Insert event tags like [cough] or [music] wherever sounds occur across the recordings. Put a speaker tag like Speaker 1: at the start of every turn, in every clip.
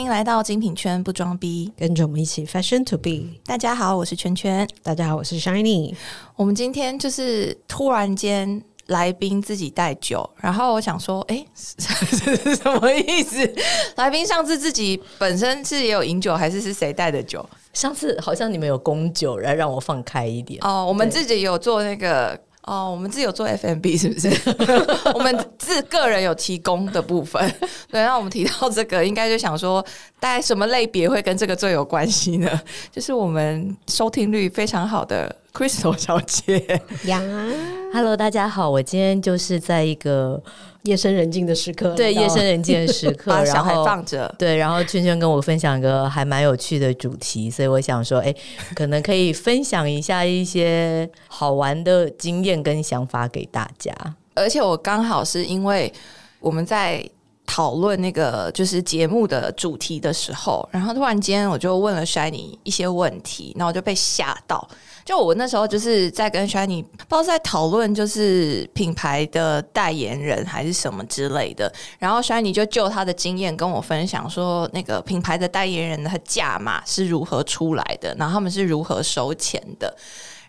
Speaker 1: 欢迎来到精品圈不装逼，
Speaker 2: 跟着我们一起 fashion to be。
Speaker 1: 大家好，我是圈圈。
Speaker 2: 大家好，我是 Shiny。
Speaker 1: 我们今天就是突然间来宾自己带酒，然后我想说，哎，是 [laughs] 什么意思？来宾上次自己本身是也有饮酒，还是是谁带的酒？
Speaker 3: 上次好像你们有供酒，然后让我放开一点。
Speaker 1: 哦，我们自己有做那个。哦，我们自己有做 FMB 是不是？[laughs] 我们自个人有提供的部分，[laughs] 对。那我们提到这个，应该就想说，大概什么类别会跟这个最有关系呢？就是我们收听率非常好的 Crystal 小姐
Speaker 3: 呀。Hello，大家好，我今天就是在一个。
Speaker 2: 夜深人静的时刻，
Speaker 3: 对夜深人静的时刻，
Speaker 1: 把小孩放着，
Speaker 3: 对，然后圈圈跟我分享一个还蛮有趣的主题，所以我想说，哎，可能可以分享一下一些好玩的经验跟想法给大家。
Speaker 1: 而且我刚好是因为我们在讨论那个就是节目的主题的时候，然后突然间我就问了 Shiny 一些问题，然后我就被吓到。就我那时候就是在跟 Shiny 不知道在讨论，就是品牌的代言人还是什么之类的。然后 Shiny 就就他的经验跟我分享说，那个品牌的代言人的价码是如何出来的，然后他们是如何收钱的。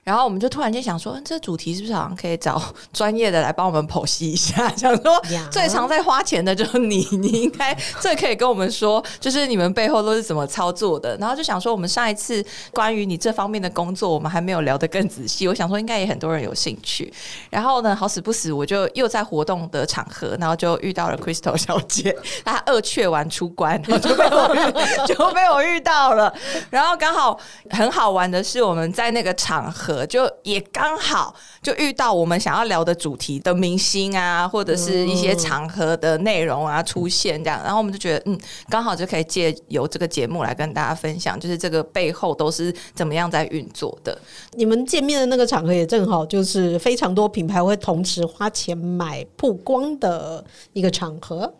Speaker 1: 然后我们就突然间想说，这主题是不是好像可以找 [laughs] 专业的来帮我们剖析一下？[laughs] 想说最常在花钱的就是你，[laughs] 你应该最可以跟我们说，就是你们背后都是怎么操作的。然后就想说，我们上一次关于你这方面的工作，我们还没有聊得更仔细。我想说，应该也很多人有兴趣。然后呢，好死不死，我就又在活动的场合，然后就遇到了 Crystal 小姐，她二雀完出关，然后就被我遇就被我遇到了。然后刚好很好玩的是，我们在那个场合。就也刚好就遇到我们想要聊的主题的明星啊，或者是一些场合的内容啊出现这样，然后我们就觉得嗯，刚好就可以借由这个节目来跟大家分享，就是这个背后都是怎么样在运作的。
Speaker 2: 你们见面的那个场合也正好就是非常多品牌会同时花钱买曝光的一个场合。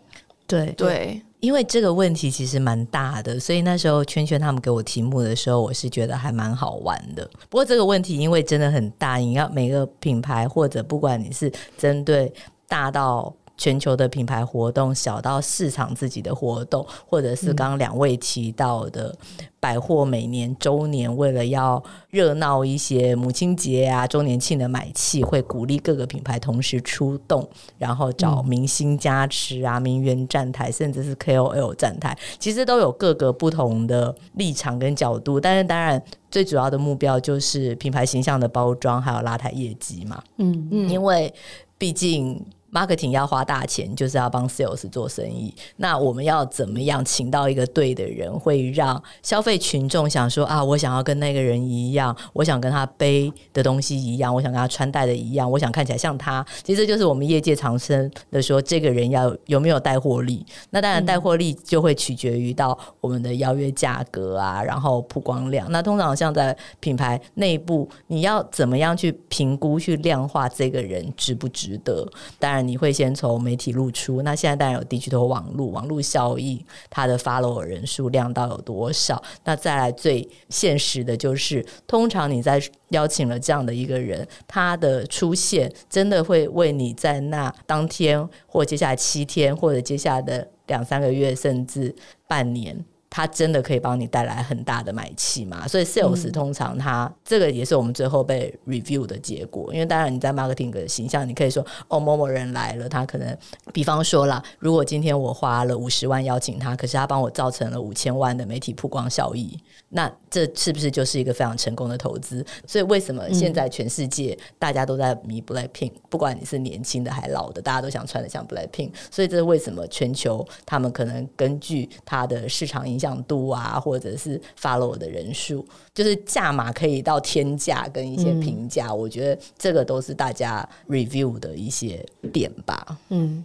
Speaker 3: 对
Speaker 1: 对。
Speaker 3: 因为这个问题其实蛮大的，所以那时候圈圈他们给我题目的时候，我是觉得还蛮好玩的。不过这个问题因为真的很大，你要每个品牌或者不管你是针对大到。全球的品牌活动，小到市场自己的活动，或者是刚刚两位提到的百货每年周年，为了要热闹一些母亲节啊、周年庆的买气，会鼓励各个品牌同时出动，然后找明星加持啊、名媛站台，甚至是 KOL 站台，其实都有各个不同的立场跟角度。但是当然，最主要的目标就是品牌形象的包装，还有拉抬业绩嘛。嗯嗯，因为毕竟。Marketing 要花大钱，就是要帮 sales 做生意。那我们要怎么样请到一个对的人，会让消费群众想说啊，我想要跟那个人一样，我想跟他背的东西一样，我想跟他穿戴的一样，我想看起来像他。其实就是我们业界常称的说，这个人要有没有带货力。那当然，带货力就会取决于到我们的邀约价格啊，然后曝光量。那通常像在品牌内部，你要怎么样去评估、去量化这个人值不值得？当然。你会先从媒体露出，那现在当然有地区的网络，网络效益，它的 follow 人数量到有多少？那再来最现实的就是，通常你在邀请了这样的一个人，他的出现真的会为你在那当天或接下来七天，或者接下来的两三个月，甚至半年。它真的可以帮你带来很大的买气嘛？所以 sales 通常它这个也是我们最后被 review 的结果。因为当然你在 marketing 的形象，你可以说哦某某人来了，他可能比方说啦，如果今天我花了五十万邀请他，可是他帮我造成了五千万的媒体曝光效益，那这是不是就是一个非常成功的投资？所以为什么现在全世界大家都在迷 Blackpink？不管你是年轻的还老的，大家都想穿的像 Blackpink。所以这是为什么全球他们可能根据它的市场影响度啊，或者是 follow 的人数，就是价码可以到天价，跟一些评价，我觉得这个都是大家 review 的一些点吧。嗯。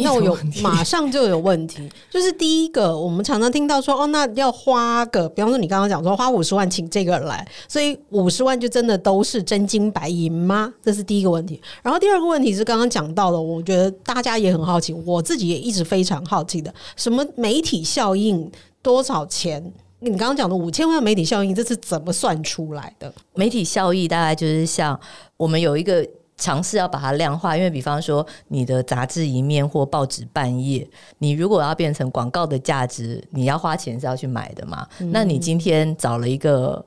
Speaker 2: 那我有马上就有问题，[laughs] 就是第一个，我们常常听到说，哦，那要花个，比方说你刚刚讲说花五十万请这个人来，所以五十万就真的都是真金白银吗？这是第一个问题。然后第二个问题是刚刚讲到的，我觉得大家也很好奇，我自己也一直非常好奇的，什么媒体效应多少钱？你刚刚讲的五千万媒体效应，这是怎么算出来的？
Speaker 3: 媒体效益大概就是像我们有一个。尝试要把它量化，因为比方说你的杂志一面或报纸半页，你如果要变成广告的价值，你要花钱是要去买的嘛？那你今天找了一个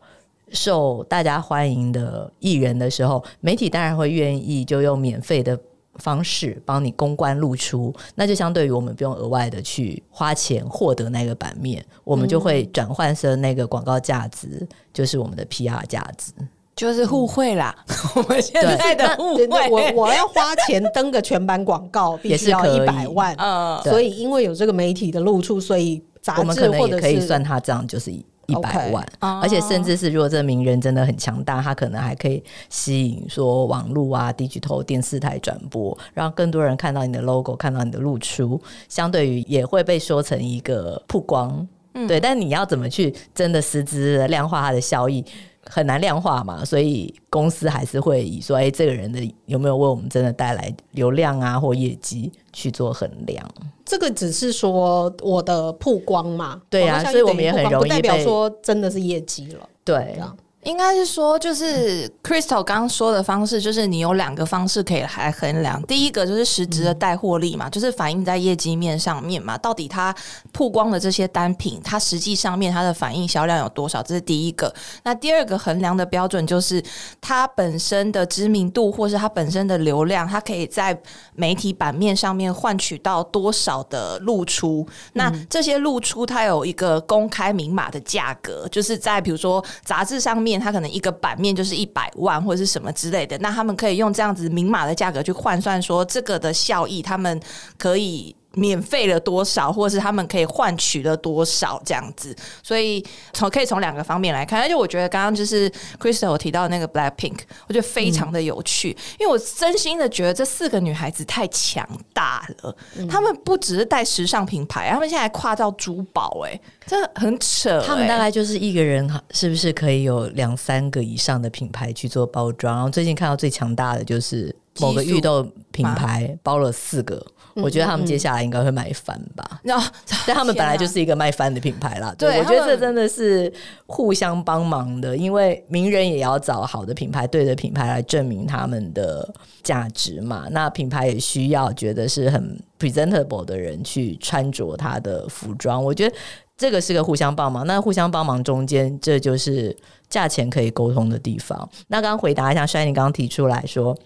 Speaker 3: 受大家欢迎的艺人的时候，媒体当然会愿意就用免费的方式帮你公关露出，那就相对于我们不用额外的去花钱获得那个版面，我们就会转换成那个广告价值，就是我们的 PR 价值。
Speaker 1: 就是互惠啦，[laughs] 我们现在的互惠，
Speaker 2: 我我要花 [laughs] 钱登个全版广告，必须要
Speaker 3: 也是可以。
Speaker 2: 一百万，
Speaker 1: 嗯，
Speaker 2: 所以因为有这个媒体的露出，所以杂
Speaker 3: 我们可能
Speaker 2: 志或者
Speaker 3: 也可以算它这样就是一一百万
Speaker 1: 哦
Speaker 3: 而且甚至是如果这名人真的很强大，他可能还可以吸引说网络啊、digital 电视台转播，让更多人看到你的 logo，看到你的露出，相对于也会被说成一个曝光。对，但你要怎么去真的实质的量化它的效益？很难量化嘛，所以公司还是会以说，哎、这个人的有没有为我们真的带来流量啊或业绩去做衡量。
Speaker 2: 这个只是说我的曝光嘛，
Speaker 3: 对啊
Speaker 2: 网络效应
Speaker 3: 所以我们也很容易
Speaker 2: 代表
Speaker 3: 被
Speaker 2: 说真的是业绩了，
Speaker 3: 对
Speaker 1: 应该是说，就是 Crystal 刚刚说的方式，就是你有两个方式可以来衡量。第一个就是实质的带货力嘛，就是反映在业绩面上面嘛，到底它曝光的这些单品，它实际上面它的反应销量有多少，这是第一个。那第二个衡量的标准就是它本身的知名度，或是它本身的流量，它可以在媒体版面上面换取到多少的露出。那这些露出它有一个公开明码的价格，就是在比如说杂志上面，它可能一个版面就是一百万或者是什么之类的，那他们可以用这样子明码的价格去换算说这个的效益，他们可以。免费了多少，或者是他们可以换取了多少这样子，所以从可以从两个方面来看。而且我觉得刚刚就是 Crystal 提到的那个 Black Pink，我觉得非常的有趣，因为我真心的觉得这四个女孩子太强大了。她们不只是带时尚品牌，她们现在还跨到珠宝、哎，这很扯、
Speaker 3: 她们
Speaker 1: 哎
Speaker 3: 大概就是一个人，是不是可以有两三个以上的品牌去做包装？然后最近看到最强大的就是某个
Speaker 1: 激素
Speaker 3: 玉豆品牌包了四个，我觉得他们接下来应该会卖翻吧。
Speaker 1: 然后，[laughs]
Speaker 3: 但他们本来就是一个卖翻的品牌啦，
Speaker 1: 对
Speaker 3: 我觉得这真的是互相帮忙的，因为名人也要找好的品牌、对的品牌来证明他们的价值嘛。那品牌也需要觉得是很 presentable 的人去穿着他的服装，我觉得这个是个互相帮忙。那互相帮忙中间，这就是价钱可以沟通的地方。那刚刚回答一下，帅，你刚刚提出来说。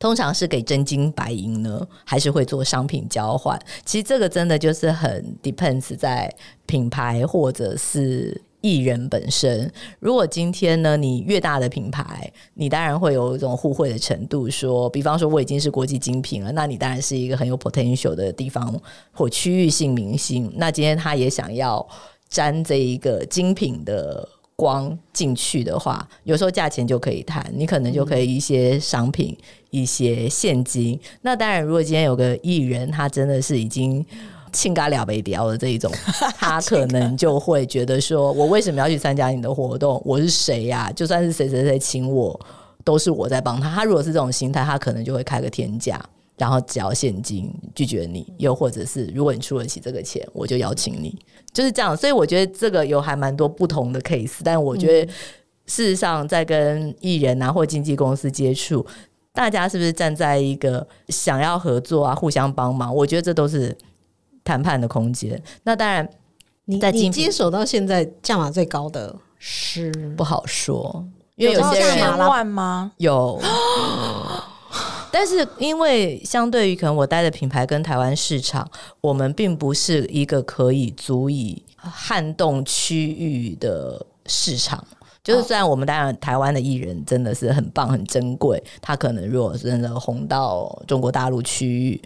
Speaker 3: 通常是给真金白银呢，还是会做商品交换？其实这个真的就是很 depends 在品牌或者是艺人本身。如果今天呢，你越大的品牌，你当然会有一种互惠的程度说比方说我已经是国际精品了，那你当然是一个很有 potential 的地方或区域性明星。那今天他也想要沾这一个精品的。光进去的话，有时候价钱就可以谈，你可能就可以一些商品、一些现金。那当然，如果今天有个艺人，他真的是已经庆嘎了北雕的这一种，他可能就会觉得说，我为什么要去参加你的活动？我是谁呀、就算是谁谁谁请我，都是我在帮他。他如果是这种心态，他可能就会开个天价。然后只要现金拒绝你，又或者是如果你出得起这个钱，我就邀请你，就是这样。所以我觉得这个有还蛮多不同的 case，但我觉得事实上在跟艺人啊或经纪公司接触，大家是不是站在一个想要合作啊、互相帮忙？我觉得这都是谈判的空间。那当然
Speaker 2: 你你接手到现在价码最高的是
Speaker 3: 不好说，因为有
Speaker 1: 到
Speaker 3: 些人
Speaker 1: 千万吗？
Speaker 3: 有。但是，因为相对于可能我待的品牌跟台湾市场，我们并不是一个可以足以撼动区域的市场。就是虽然我们当然台湾的艺人真的是很棒很珍贵，他可能如果真的红到中国大陆区域，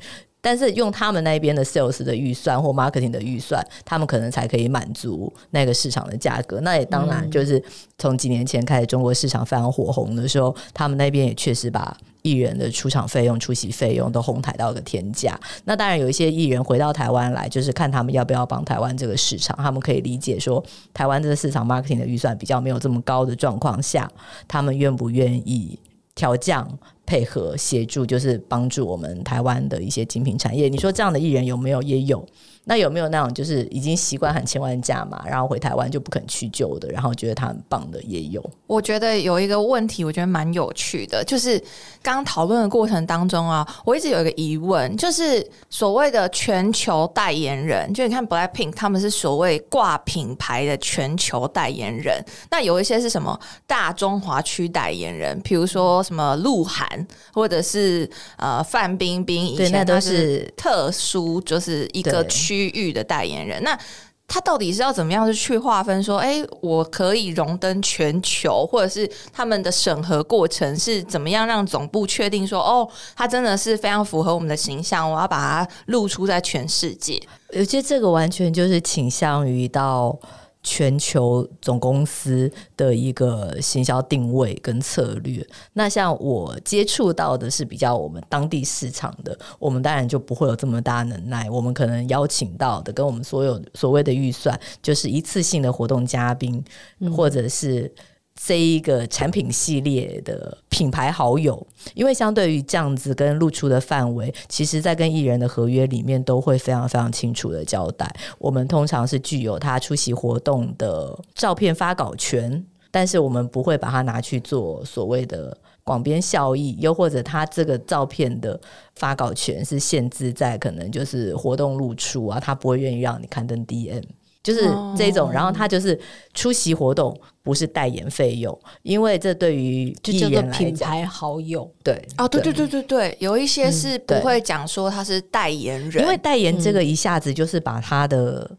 Speaker 3: 但是用他们那边的 sales 的预算或 marketing 的预算，他们可能才可以满足那个市场的价格。那也当然就是从几年前开始，中国市场非常火红的时候，他们那边也确实把艺人的出场费用、出席费用都哄抬到个天价。那当然有一些艺人回到台湾来，就是看他们要不要帮台湾这个市场，他们可以理解说，台湾这个市场 marketing 的预算比较没有这么高的状况下，他们愿不愿意？调降配合协助，就是帮助我们台湾的一些精品产业。你说这样的艺人有没有？也有。那有没有那种就是已经习惯喊千万价嘛，然后回台湾就不肯去救的，然后觉得他很棒的也有？
Speaker 1: 我觉得有一个问题，我觉得蛮有趣的，就是刚讨论的过程当中啊，我一直有一个疑问，就是所谓的全球代言人，就你看 Blackpink 他们是所谓挂品牌的全球代言人，那有一些是什么大中华区代言人，比如说什么鹿晗，或者是呃范冰冰，以前
Speaker 3: 都是
Speaker 1: 特殊，就是一个区。域的代言人，那他到底是要怎么样去划分？说，哎，我可以荣登全球，或者是他们的审核过程是怎么样让总部确定说，哦，他真的是非常符合我们的形象，我要把它露出在全世界。
Speaker 3: 而且这个完全就是倾向于到。全球总公司的一个行销定位跟策略，那像我接触到的是比较我们当地市场的，我们当然就不会有这么大能耐。我们可能邀请到的跟我们所有所谓的预算，就是一次性的活动嘉宾，或者是。这一个产品系列的品牌好友，因为相对于这样子跟露出的范围，其实在跟艺人的合约里面都会非常非常清楚的交代。我们通常是具有他出席活动的照片发稿权，但是我们不会把它拿去做所谓的广编效益，又或者他这个照片的发稿权是限制在可能就是活动露出啊，他不会愿意让你刊登 DM。就是这种，然后他就是出席活动，不是代言费用，因为这对于艺人
Speaker 2: 品牌好友，
Speaker 3: 对
Speaker 1: 啊，对对。对对对，有一些是不会讲说他是代言人，
Speaker 3: 因为代言这个一下子就是把他的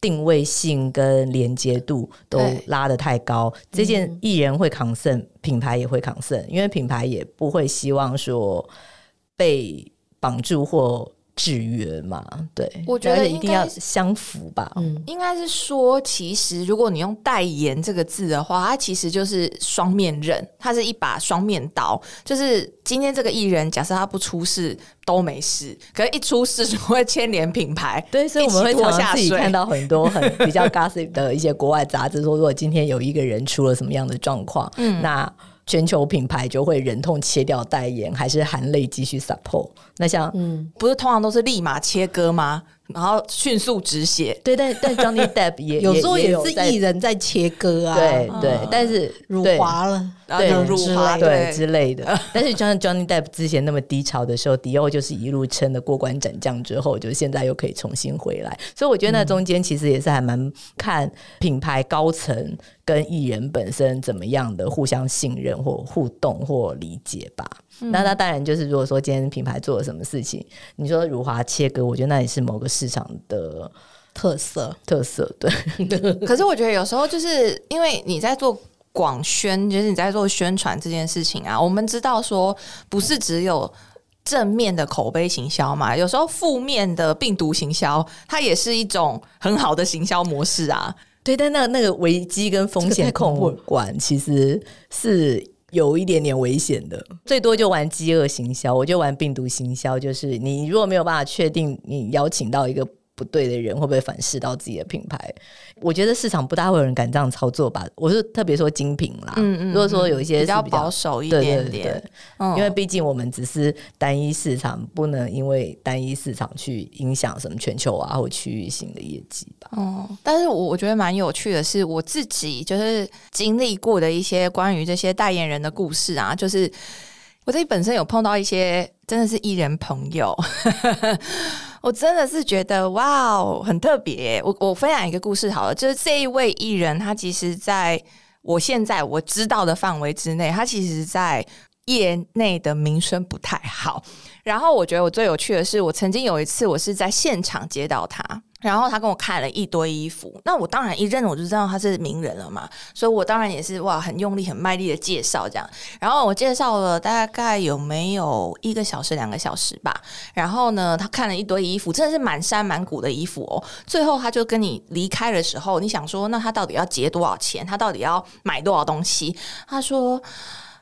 Speaker 3: 定位性跟连接度都拉得太高，这件艺人会扛胜，品牌也会扛胜，因为品牌也不会希望说被绑住或。制约嘛，对，
Speaker 1: 我觉得
Speaker 3: 一定要相符吧。
Speaker 1: 嗯，应该是说，其实如果你用代言这个字的话，它其实就是双面刃，它是一把双面刀。就是今天这个艺人，假设他不出事都没事，可是一出事就会牵连品牌。[laughs]
Speaker 3: 对，所以我们会常常自己看到很多很比较 gossip 的一些国外杂志，说如果今天有一个人出了什么样的状况，嗯，那。全球品牌就会忍痛切掉代言，还是含泪继续 support？那像，嗯，
Speaker 1: 不是通常都是立马切割吗？然后迅速止血，
Speaker 3: 对，但但 Johnny Depp 也 [laughs]
Speaker 2: 有时候也是艺人在切割啊，
Speaker 3: 对对，但是
Speaker 2: 辱华了，[laughs]
Speaker 3: 对
Speaker 1: 辱华
Speaker 3: 对之类的。[laughs] 但是像 Johnny Depp 之前那么低潮的时候，迪奥就是一路撑的过关斩将之后，就现在又可以重新回来。所以我觉得那中间其实也是还蛮看品牌高层跟艺人本身怎么样的互相信任或互动或理解吧。那那当然就是，如果说今天品牌做了什么事情，你说辱华切割，我觉得那也是某个市场的
Speaker 2: 特色
Speaker 3: 特色。对，
Speaker 1: 可是我觉得有时候就是因为你在做广宣，就是你在做宣传这件事情啊，我们知道说不是只有正面的口碑行销嘛，有时候负面的病毒行销，它也是一种很好的行销模式啊。
Speaker 3: 对，但那那个危机跟风险控管其实是。有一点点危险的，最多就玩饥饿行销，我就玩病毒行销。就是你如果没有办法确定你邀请到一个不对的人，会不会反噬到自己的品牌？我觉得市场不大会有人敢这样操作吧。我是特别说精品啦，嗯嗯，如果说有一些
Speaker 1: 比较保守一点点，
Speaker 3: 因为毕竟我们只是单一市场，不能因为单一市场去影响什么全球啊或区域性的业绩吧。
Speaker 1: 哦，但是我我觉得蛮有趣的是，我自己就是经历过的一些关于这些代言人的故事啊，就是我自己本身有碰到一些真的是艺人朋友。我真的是觉得哇，很特别。我我分享一个故事好了，就是这一位艺人，他其实在我现在我知道的范围之内，他其实在业内的名声不太好。然后我觉得我最有趣的是，我曾经有一次我是在现场接到他。然后他跟我看了一堆衣服，那我当然一认我就知道他是名人了嘛，所以我当然也是哇很用力很卖力的介绍这样。然后我介绍了大概有没有一个小时两个小时吧。然后呢，他看了一堆衣服，真的是满山满谷的衣服哦。最后他就跟你离开的时候，你想说那他到底要结多少钱？他到底要买多少东西？他说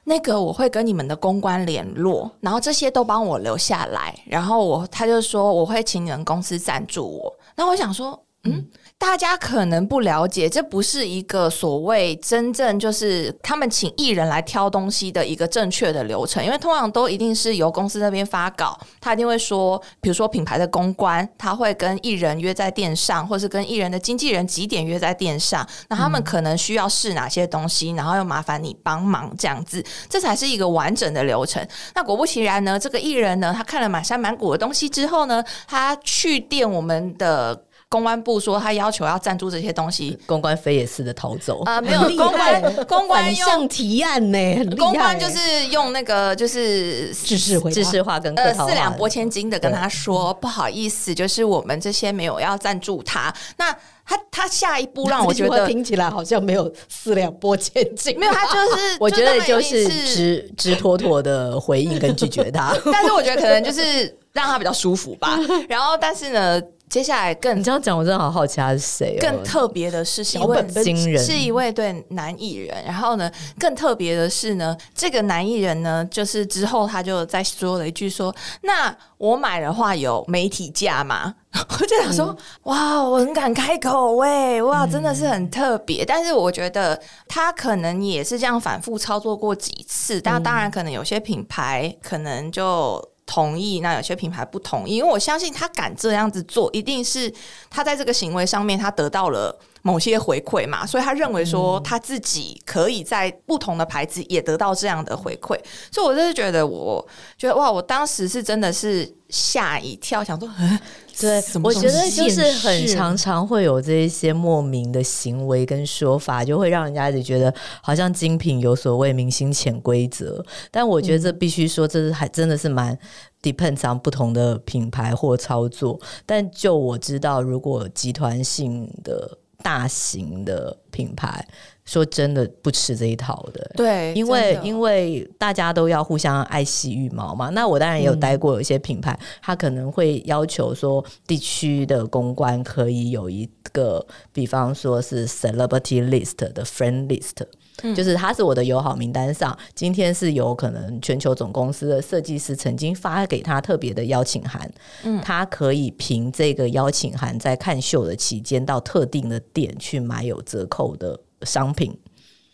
Speaker 1: 那个我会跟你们的公关联络，然后这些都帮我留下来。然后我他就说我会请你们公司赞助我。那我想说，嗯，大家可能不了解，这不是一个所谓真正就是他们请艺人来挑东西的一个正确的流程，因为通常都一定是由公司那边发稿，他一定会说，比如说品牌的公关，他会跟艺人约在店上，或是跟艺人的经纪人几点约在店上，那他们可能需要试哪些东西，然后又麻烦你帮忙这样子，这才是一个完整的流程。那果不其然呢，这个艺人呢，他看了满山满谷的东西之后呢，他去店我们的。公关部说他要求要赞助这些东西，
Speaker 3: 公关飞也似的逃走
Speaker 1: 啊！没有公关，公关
Speaker 2: 用提案呢。
Speaker 1: 公关就是用那个就是
Speaker 2: 知识
Speaker 3: 知识化跟
Speaker 1: 呃四两拨千斤的跟他说，不好意思，就是我们这些没有要赞助他。那他他下一步让我 [laughs] 觉得
Speaker 2: 听起来好像没有四两拨千斤，
Speaker 1: 没有他就是 [laughs]
Speaker 3: 我觉得就是直直妥妥的回应跟拒绝他。[laughs]
Speaker 1: 但是我觉得可能就是让他比较舒服吧。然后但是呢。接下来更
Speaker 3: 你这样讲，我真的好好奇他是谁。
Speaker 1: 更特别的是，是一位是一位对男艺人。然后呢，更特别的是呢，这个男艺人呢，就是之后他就在说了一句说：“那我买的话有媒体价吗？” [laughs] 我就想说：“哇，我很敢开口喂，哇，真的是很特别。”但是我觉得他可能也是这样反复操作过几次。但当然，可能有些品牌可能就。同意，那有些品牌不同意，因为我相信他敢这样子做，一定是他在这个行为上面他得到了某些回馈嘛，所以他认为说他自己可以在不同的牌子也得到这样的回馈，所以我就是觉得，我觉得哇，我当时是真的是吓一跳，想说，[laughs]
Speaker 3: 对，我觉得就是很常常会有这一些莫名的行为跟说法，就会让人家直觉得好像精品有所谓，明星潜规则。但我觉得这必须说，这是还真的是蛮 depends on 不同的品牌或操作。但就我知道，如果集团性的大型的品牌。说真的，不吃这一套的，
Speaker 1: 对，
Speaker 3: 因为因为大家都要互相爱惜羽毛嘛。那我当然也有待过，有一些品牌，他可能会要求说，地区的公关可以有一个，比方说是 celebrity list 的 friend list，就是他是我的友好名单上，今天是有可能全球总公司的设计师曾经发给他特别的邀请函，嗯，他可以凭这个邀请函在看秀的期间到特定的店去买有折扣的。商品，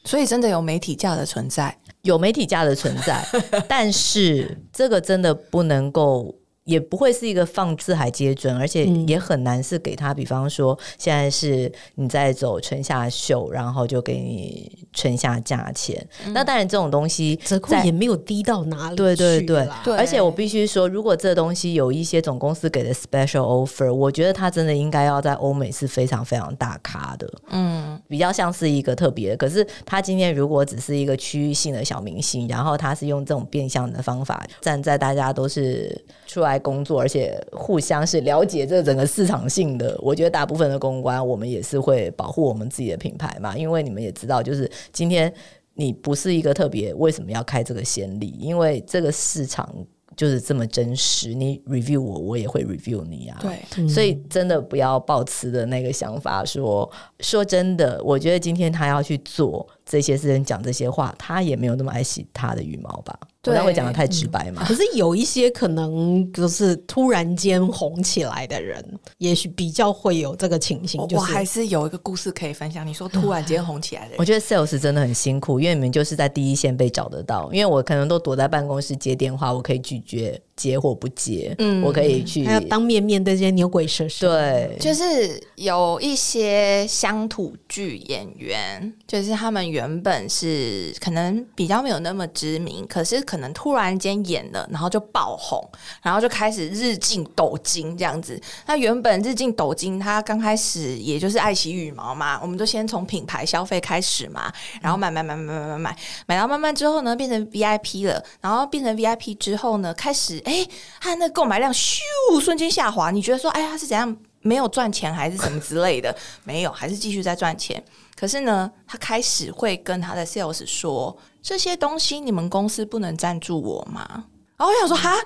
Speaker 1: 所以真的有媒体价的存在，
Speaker 3: 有媒体价的存在，[laughs] 但是这个真的不能够。也不会是一个放四海皆准，而且也很难是给他，比方说现在是你在走春夏秀，然后就给你春夏价钱。那当然这种东西
Speaker 2: 折扣也没有低到哪里。
Speaker 3: 对对对，而且我必须说，如果这东西有一些总公司给的 special offer，我觉得他真的应该要在欧美是非常非常大咖的。嗯，比较像是一个特别。可是他今天如果只是一个区域性的小明星，然后他是用这种变相的方法站在大家都是出来。工作，而且互相是了解这整个市场性的。我觉得大部分的公关，我们也是会保护我们自己的品牌嘛，因为你们也知道，就是今天你不是一个特别，为什么要开这个先例？因为这个市场就是这么真实，你 review 我，我也会 review 你啊。
Speaker 1: 对，
Speaker 3: 所以真的不要抱持的那个想法，说说真的，我觉得今天他要去做这些私人，讲这些话，他也没有那么爱惜他的羽毛吧。对，会讲的太直白嘛？
Speaker 2: 可是有一些可能就是突然间红起来的人，也许比较会有这个情形。我
Speaker 1: 还是有一个故事可以分享。你说突然间红起来的人，
Speaker 3: 我觉得 sales 真的很辛苦，因为你们就是在第一线被找得到。因为我可能都躲在办公室接电话，我可以拒绝接或不接。嗯，我可以去，
Speaker 2: 还要当面面对这些牛鬼蛇神。
Speaker 3: 对，
Speaker 1: 就是有一些乡土剧演员，就是他们原本是可能比较没有那么知名，可是。可能突然间演了，然后就爆红，然后就开始日进斗金这样子。那原本日进斗金，他刚开始也就是爱惜羽毛嘛，我们就先从品牌消费开始嘛，然后买买买买买买买，买到慢慢之后呢，变成 VIP 了，然后变成 VIP 之后呢，开始哎，他那购买量咻瞬间下滑。你觉得说，哎呀，是怎样没有赚钱还是什么之类的？没有，还是继续在赚钱。可是呢，他开始会跟他的 sales 说这些东西，你们公司不能赞助我吗？然后我想说，哈，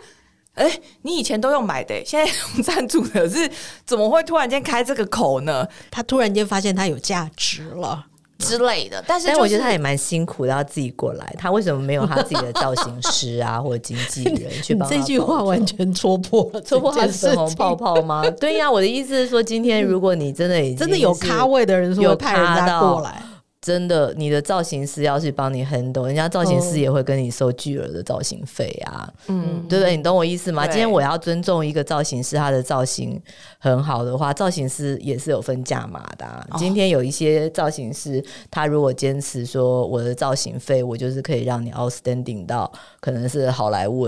Speaker 1: 哎，你以前都用买的，现在用赞助的，是怎么会突然间开这个口呢？
Speaker 2: 他突然间发现他有价值了。
Speaker 1: 之类的。但是、
Speaker 3: 但我觉得他也蛮辛苦的，要自己过来。他为什么没有他自己的造型师啊，或者经纪人去 [laughs] 帮？
Speaker 2: 这句话完全戳破了，[laughs]
Speaker 3: 戳破他粉红泡泡吗？[laughs] 对呀，我的意思是说，今天如果你真的
Speaker 2: 真的有咖位的人，说派人家过来。
Speaker 3: 真的，你的造型师要去帮你 handle，人家造型师也会跟你收巨额的造型费啊，嗯，对不对？你懂我意思吗？今天我要尊重一个造型师，他的造型很好的话，造型师也是有分价码的。今天有一些造型师，他如果坚持说我的造型费，我就是可以让你 outstanding 到可能是好莱坞，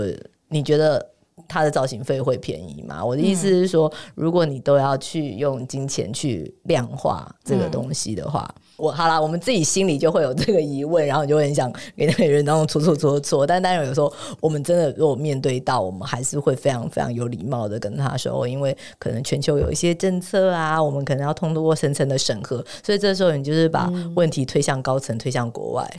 Speaker 3: 你觉得他的造型费会便宜吗？我的意思是说，如果你都要去用金钱去量化这个东西的话。我好了，我们自己心里就会有这个疑问，然后就会很想给那个人当中搓搓搓搓。但当然有时候我们真的如果面对到，我们还是会非常非常有礼貌的跟他说，因为可能全球有一些政策啊，我们可能要通过层层的审核，所以这时候你就是把问题推向高层，推向国外，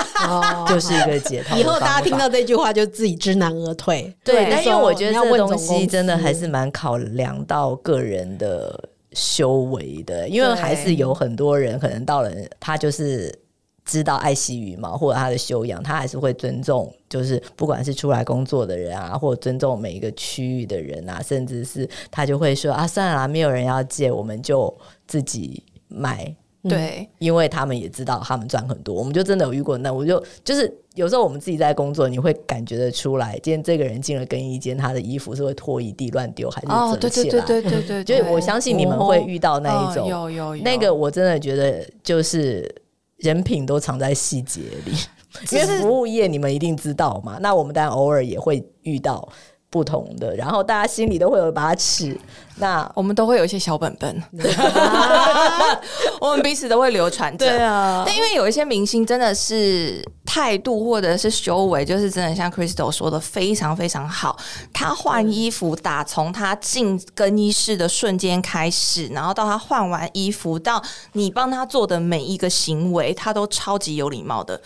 Speaker 3: [laughs] 就是一个解套。
Speaker 2: 以后大家听到这句话就自己知难而退。
Speaker 3: 对，但因为我觉得这东西真的还是蛮考量到个人的。修为的，因为还是有很多人可能到了，他就是知道爱惜羽毛或者他的修养，他还是会尊重，就是不管是出来工作的人啊，或者尊重每一个区域的人啊，甚至是他就会说啊，算了啦，没有人要借，我们就自己买。
Speaker 1: 对，
Speaker 3: 因为他们也知道他们赚很多，我们就真的有遇过。那我就就是有时候我们自己在工作，你会感觉得出来，今天这个人进了更衣间，他的衣服是会拖一地乱丢，还是折起
Speaker 1: 来？对对对对对对，
Speaker 3: 就是我相信你们会遇到那一种，
Speaker 1: 有有有。
Speaker 3: 那个我真的觉得就是人品都藏在细节里，[laughs] 因为服务业你们一定知道嘛。那我们当然偶尔也会遇到。不同的，然后大家心里都会有一把尺，那
Speaker 1: 我们都会有一些小本本，[laughs] 我们彼此都会流传着。
Speaker 3: 对啊，
Speaker 1: 但因为有一些明星真的是态度或者是修为，就是真的像 Crystal 说的非常非常好。他换衣服，打从他进更衣室的瞬间开始，然后到他换完衣服，到你帮他做的每一个行为，他都超级有礼貌的。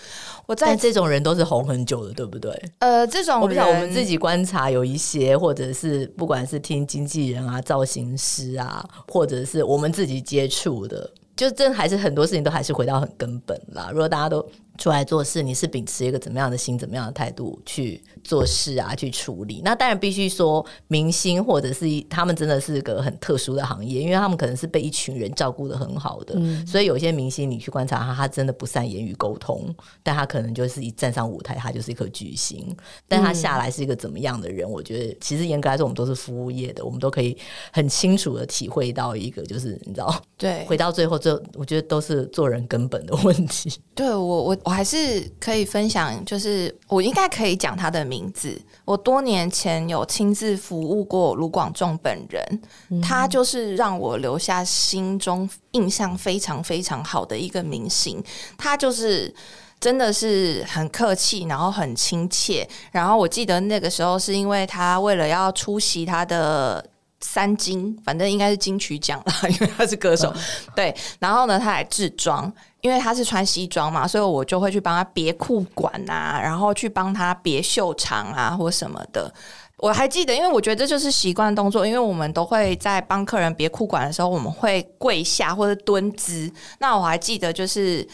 Speaker 1: 我在
Speaker 3: 这种人都是红很久的，对不对？
Speaker 1: 呃，这种
Speaker 3: 我不知道，我们自己观察有一些，或者是不管是听经纪人啊、造型师啊，或者是我们自己接触的，就真还是很多事情都还是回到很根本啦。如果大家都出来做事，你是秉持一个怎么样的心、怎么样的态度去？做事啊，去处理。那当然必须说，明星或者是他们真的是个很特殊的行业，因为他们可能是被一群人照顾的很好的。所以有些明星，你去观察他，他真的不善言语沟通，但他可能就是一站上舞台，他就是一颗巨星。但他下来是一个怎么样的人？我觉得，其实严格来说，我们都是服务业的，我们都可以很清楚的体会到一个，就是你知道，
Speaker 1: 对，
Speaker 3: 回到最后，这我觉得都是做人根本的问题。
Speaker 1: 对我，我我还是可以分享，就是我应该可以讲他的。名字，我多年前有亲自服务过卢广仲本人，他就是让我留下心中印象非常非常好的一个明星。他就是真的是很客气，然后很亲切。然后我记得那个时候是因为他为了要出席他的三金，反正应该是金曲奖啦，[laughs] 因为他是歌手。对，然后呢，他来制装。因为他是穿西装嘛，所以我就会去帮他别裤管啊，然后去帮他别袖长啊，或什么的。我还记得，因为我觉得这就是习惯动作，因为我们都会在帮客人别裤管的时候，我们会跪下或者蹲姿。那我还记得就是。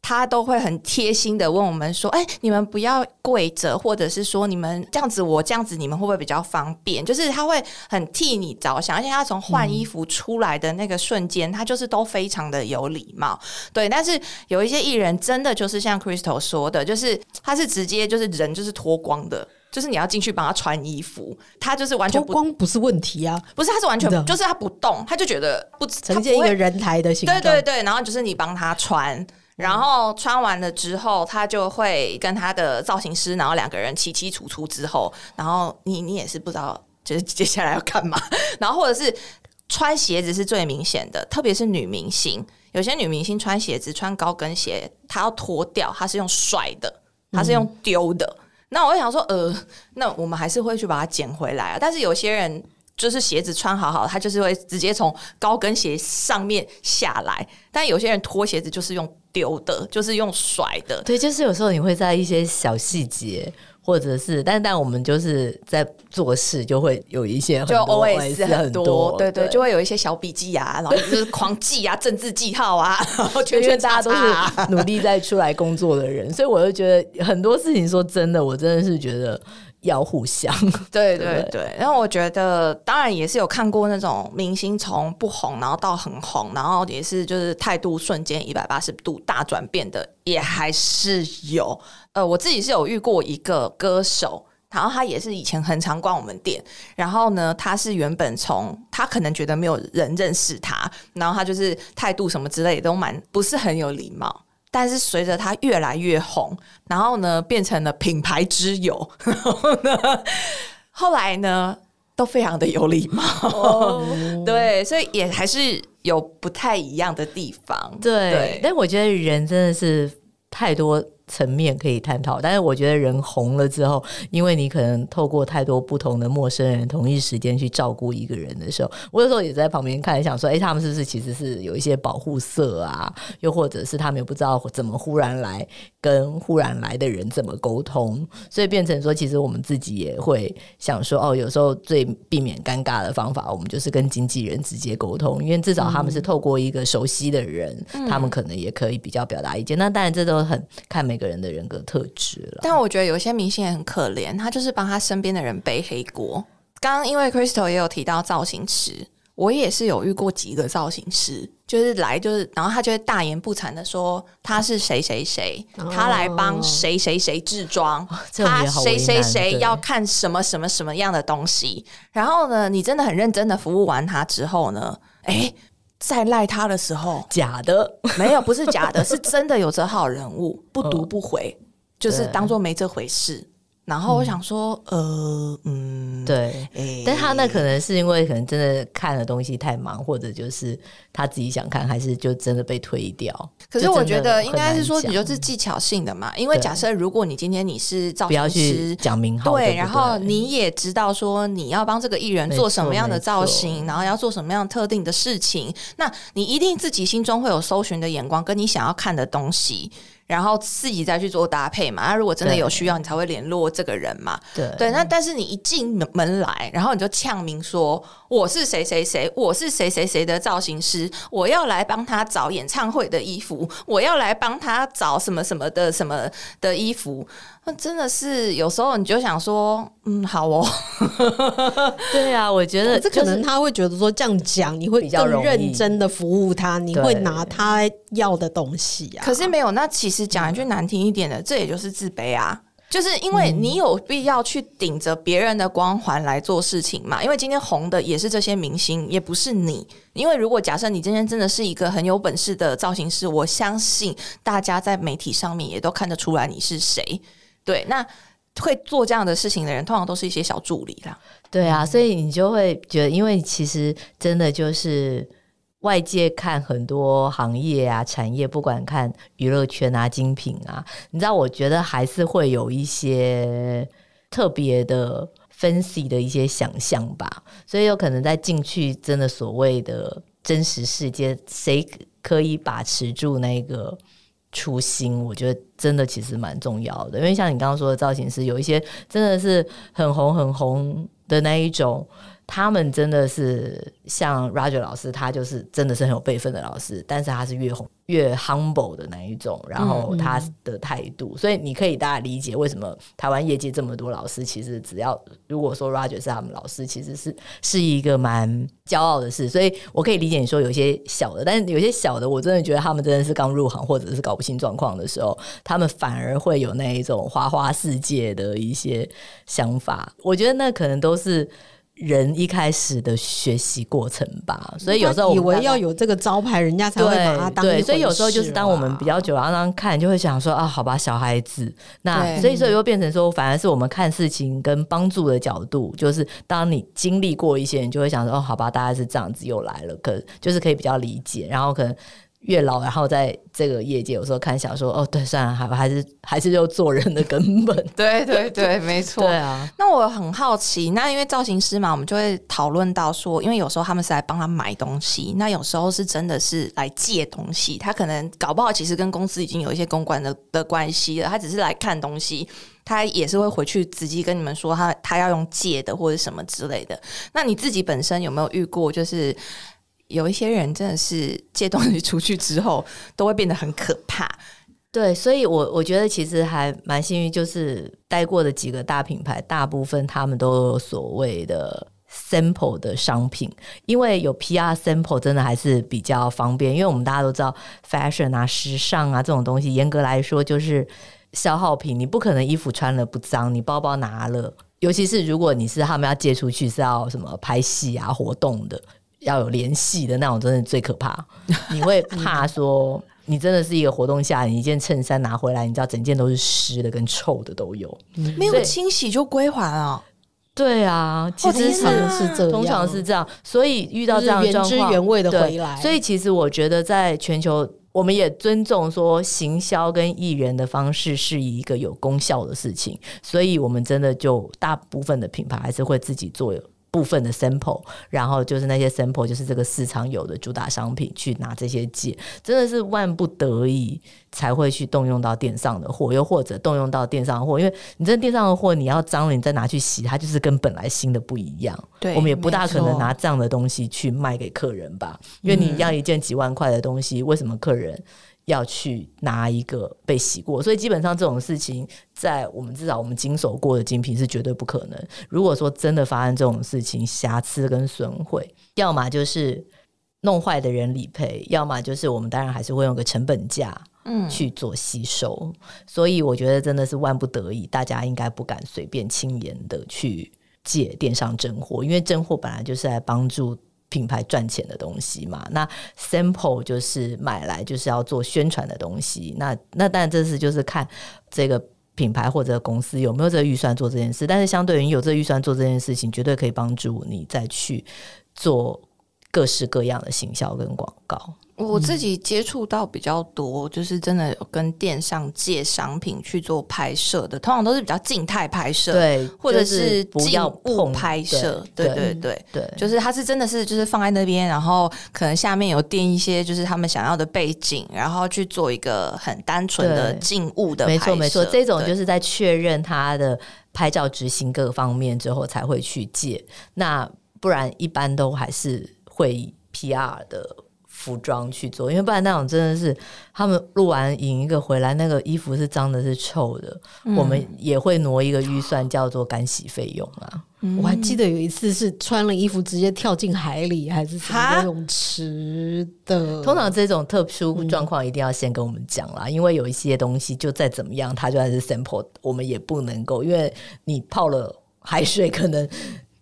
Speaker 1: 他都会很贴心的问我们说：“哎，你们不要跪着，或者是说你们这样子，我这样子，你们会不会比较方便？”就是他会很替你着想，而且他从换衣服出来的那个瞬间，他就是都非常的有礼貌。对，但是有一些艺人真的就是像 Crystal 说的，就是他是直接就是人就是脱光的，就是你要进去帮他穿衣服，他就是完全
Speaker 2: 脱光不是问题啊，
Speaker 1: 不是他是完全就是他不动，他就觉得不
Speaker 2: 呈现一个人台的形状，
Speaker 1: 对对对，然后就是你帮他穿。然后穿完了之后，他就会跟他的造型师，然后两个人齐齐楚楚之后，然后你你也是不知道，就是 [laughs] 接下来要干嘛。[laughs] 然后或者是穿鞋子是最明显的，特别是女明星，有些女明星穿鞋子穿高跟鞋，她要脱掉，她是用甩的，她是用丢的。那我想说，呃，那我们还是会去把它捡回来啊。但是有些人。就是鞋子穿好好，他就是会直接从高跟鞋上面下来。但有些人脱鞋子就是用丢的，就是用甩的。
Speaker 3: 对，就是有时候你会在一些小细节。或者是，但但我们就是在做事就会有一些
Speaker 1: 就 O S 很
Speaker 3: 多，
Speaker 1: 对对，就会有一些小笔记啊，然后就是狂记啊，政治记号啊，然后全全
Speaker 3: 大家都是努力在出来工作的人，所以我就觉得很多事情，说真的，我真的是觉得。要互相，[laughs]
Speaker 1: 对对对。然后我觉得，当然也是有看过那种明星从不红，然后到很红，然后也是就是态度瞬间一百八十度大转变的，也还是有。呃，我自己是有遇过一个歌手，然后他也是以前很常逛我们店，然后呢，他是原本从他可能觉得没有人认识他，然后他就是态度什么之类都蛮不是很有礼貌。但是随着他越来越红，然后呢变成了品牌之友，[laughs] 然后呢后来呢都非常的有礼貌，[laughs] 对，所以也还是有不太一样的地方。
Speaker 3: 对，但我觉得人真的是太多。层面可以探讨，但是我觉得人红了之后，因为你可能透过太多不同的陌生人同一时间去照顾一个人的时候，我有时候也在旁边看，想说，哎，他们是不是其实是有一些保护色啊？又或者是他们也不知道怎么忽然来跟忽然来的人怎么沟通，所以变成说，其实我们自己也会想说，哦，有时候最避免尴尬的方法，我们就是跟经纪人直接沟通，因为至少他们是透过一个熟悉的人，他们可能也可以比较表达意见。那当然，这都很看每。个人的人格特质了，
Speaker 1: 但我觉得有些明星也很可怜，他就是帮他身边的人背黑锅。刚刚因为 Crystal 也有提到造型师，我也是有遇过几个造型师，就是来就是，然后他就会大言不惭的说他是谁谁谁，他来帮谁谁谁制装，他谁谁谁要看什么什么什么样的东西。然后呢，你真的很认真的服务完他之后呢，哎。在赖他的时候，
Speaker 3: 假的。[laughs]
Speaker 1: 没有，不是假的，是真的有这号人物，不读不回，就是当做没这回事。然后我想说，呃，嗯，
Speaker 3: 对，但他那可能是因为可能真的看的东西太忙，或者就是他自己想看，还是就真的被推掉。
Speaker 1: 可是我觉得应该是说，你就是技巧性的嘛。因为假设如果你今天你是造型师，
Speaker 3: 讲名号，
Speaker 1: 对，然后你也知道说你要帮这个艺人做什么样的造型，然后要做什么样特定的事情，那你一定自己心中会有搜寻的眼光，跟你想要看的东西。然后自己再去做搭配嘛。那如果真的有需要，你才会联络这个人嘛。
Speaker 3: 对
Speaker 1: 对。那但是你一进门来，然后你就呛明说我是谁谁谁，我是谁谁谁的造型师，我要来帮他找演唱会的衣服，我要来帮他找什么什么的什么的衣服。那真的是有时候你就想说，嗯，好哦。[laughs]
Speaker 3: 对啊，我觉得
Speaker 2: 这可能他会觉得说这样讲你会比较认真的服务他，你会拿他要的东西啊。
Speaker 1: 可是没有，那其实讲一句难听一点的，这也就是自卑啊。就是因为你有必要去顶着别人的光环来做事情嘛？因为今天红的也是这些明星，也不是你。因为如果假设你今天真的是一个很有本事的造型师，我相信大家在媒体上面也都看得出来你是谁。对，那会做这样的事情的人，通常都是一些小助理啦。
Speaker 3: 对啊，所以你就会觉得，因为其实真的就是外界看很多行业啊、产业，不管看娱乐圈啊、精品啊，你知道，我觉得还是会有一些特别的分析的一些想象吧。所以有可能在进去，真的所谓的真实世界，谁可以把持住那个？初心，我觉得真的其实蛮重要的，因为像你刚刚说的造型师，有一些真的是很红很红的那一种，他们真的是像 Roger 老师，他就是真的是很有辈分的老师，但是他是越红。越 humble 的那一种，然后他的态度，所以你可以大家理解为什么台湾业界这么多老师，其实只要如果说 Roger 是他们老师，其实是是一个蛮骄傲的事。所以我可以理解你说有些小的，但是有些小的，我真的觉得他们真的是刚入行或者是搞不清状况的时候，他们反而会有那一种花花世界的一些想法。我觉得那可能都是。人一开始的学习过程吧，所以有时候
Speaker 2: 以为要有这个招牌，人家才会把它当
Speaker 3: 对，所以有时候就是当我们比较久，然后看就会想说啊，好吧，小孩子，那所以所以又变成说，反而是我们看事情跟帮助的角度，就是当你经历过一些，你就会想说，哦，好吧，大概是这样子又来了，可就是可以比较理解，然后可能。越老，然后在这个业界，有时候看小说，哦，对，算了，还还是还是就做人的根本。[laughs]
Speaker 1: 对对对，没错。
Speaker 3: 对啊，
Speaker 1: 那我很好奇，那因为造型师嘛，我们就会讨论到说，因为有时候他们是来帮他买东西，那有时候是真的是来借东西，他可能搞不好其实跟公司已经有一些公关的的关系了，他只是来看东西。他也是会回去直接跟你们说他他要用借的或者什么之类的。那你自己本身有没有遇过，就是有一些人真的是借东西出去之后，都会变得很可怕？
Speaker 3: 对，所以我我觉得其实还蛮幸运，就是待过的几个大品牌，大部分他们都有所谓的 sample 的商品，因为有 PR sample 真的还是比较方便，因为我们大家都知道 fashion 啊、时尚啊这种东西，严格来说就是消耗品，你不可能衣服穿了不脏，你包包拿了，尤其是如果你是他们要借出去是要什么拍戏啊、活动的，要有联系的那种，真的最可怕，[laughs] 你会怕说。你真的是一个活动下，你一件衬衫拿回来，你知道整件都是湿的跟臭的都有，
Speaker 1: 没有清洗就归还啊？
Speaker 3: 对啊，其实是
Speaker 2: 是这样，
Speaker 3: 通常是这样，所以遇到这样
Speaker 2: 原汁原味的回来。
Speaker 3: 所以其实我觉得，在全球，我们也尊重说行销跟艺人的方式是一个有功效的事情，所以我们真的就大部分的品牌还是会自己做。部分的 sample，然后就是那些 sample，就是这个市场有的主打商品，去拿这些借，真的是万不得已才会去动用到电商的货，又或者动用到电商的货，因为你这电商的货你要脏了，你再拿去洗，它就是跟本来新的不一样。
Speaker 1: 对，
Speaker 3: 我们也不大可能拿这样的东西去卖给客人吧，因为你要一件几万块的东西，为什么客人？要去拿一个被洗过，所以基本上这种事情，在我们至少我们经手过的精品是绝对不可能。如果说真的发生这种事情，瑕疵跟损毁，要么就是弄坏的人理赔，要么就是我们当然还是会用个成本价，嗯，去做吸收。所以我觉得真的是万不得已，大家应该不敢随便轻言的去借电商真货，因为真货本来就是来帮助。品牌赚钱的东西嘛，那 sample 就是买来就是要做宣传的东西。那那当然这是就是看这个品牌或者公司有没有这个预算做这件事。但是相对于有这个预算做这件事情，绝对可以帮助你再去做各式各样的行销跟广告。
Speaker 1: 我自己接触到比较多，就是真的有跟电商借商品去做拍摄的，通常都是比较静态拍摄，
Speaker 3: 对，
Speaker 1: 或者是
Speaker 3: 静
Speaker 1: 物拍摄，对对对对，就是它是真的是就是放在那边，然后可能下面有垫一些就是他们想要的背景，然后去做一个很单纯的静物的，
Speaker 3: 没错没错，这种就是在确认它的拍照执行各方面之后才会去借，那不然一般都还是会 PR 的。服装去做，因为不然那种真的是他们录完影一个回来，那个衣服是脏的，是臭的，我们也会挪一个预算叫做干洗费用啊。
Speaker 2: 我还记得有一次是穿了衣服直接跳进海里，还是什么游泳池的。
Speaker 3: 通常这种特殊状况一定要先跟我们讲啦，因为有一些东西就再怎么样，它就算是 sample，我们也不能够，因为你泡了海水，可能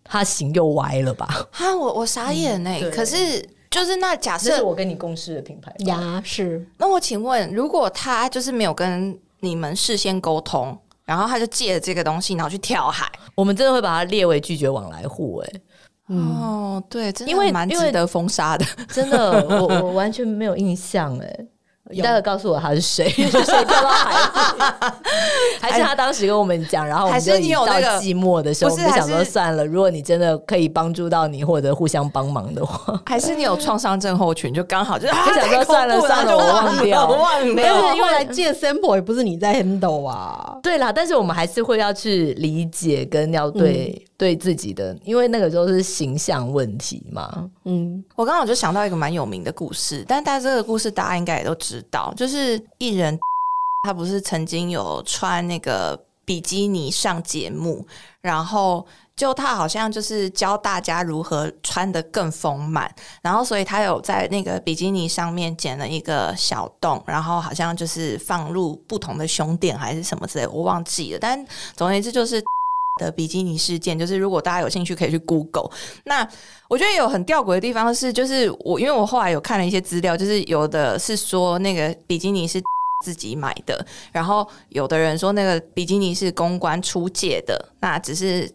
Speaker 3: 它形又歪了吧？
Speaker 1: 哈，我我傻眼哎，可是。就是那假设
Speaker 3: 我跟你共事的品牌
Speaker 2: 呀，是。
Speaker 1: 那我请问，如果他就是没有跟你们事先沟通，然后他就借了这个东西，然后去跳海，
Speaker 3: 我们真的会把它列为拒绝往来户？哎，
Speaker 1: 哦，对，因为蛮值得封杀的，
Speaker 3: 真的，我我完全没有印象，哎。你待会告诉我他是谁？[laughs] 谁掉到海里？[laughs] 还是他当时跟我们讲，然后我们就到寂寞的时候，我们想说算了。如果你真的可以帮助到你，或者互相帮忙的话，[laughs]
Speaker 1: 还是你有创伤症候群，就刚好就是
Speaker 3: 想说算了算了，我忘掉，
Speaker 1: 忘
Speaker 2: 掉。因为来借 sample 也不是你在 handle 啊。
Speaker 3: 对啦，但是我们还是会要去理解跟要对。对自己的，因为那个时候是形象问题嘛。
Speaker 1: 嗯，我刚好就想到一个蛮有名的故事，但大家这个故事大家应该也都知道，就是艺人 [laughs] 他不是曾经有穿那个比基尼上节目，然后就他好像就是教大家如何穿的更丰满，然后所以他有在那个比基尼上面剪了一个小洞，然后好像就是放入不同的胸垫还是什么之类，我忘记了。但总而言之就是。的比基尼事件，就是如果大家有兴趣，可以去 Google。那我觉得有很吊诡的地方是，就是我因为我后来有看了一些资料，就是有的是说那个比基尼是 [laughs] 自己买的，然后有的人说那个比基尼是公关出借的，那只是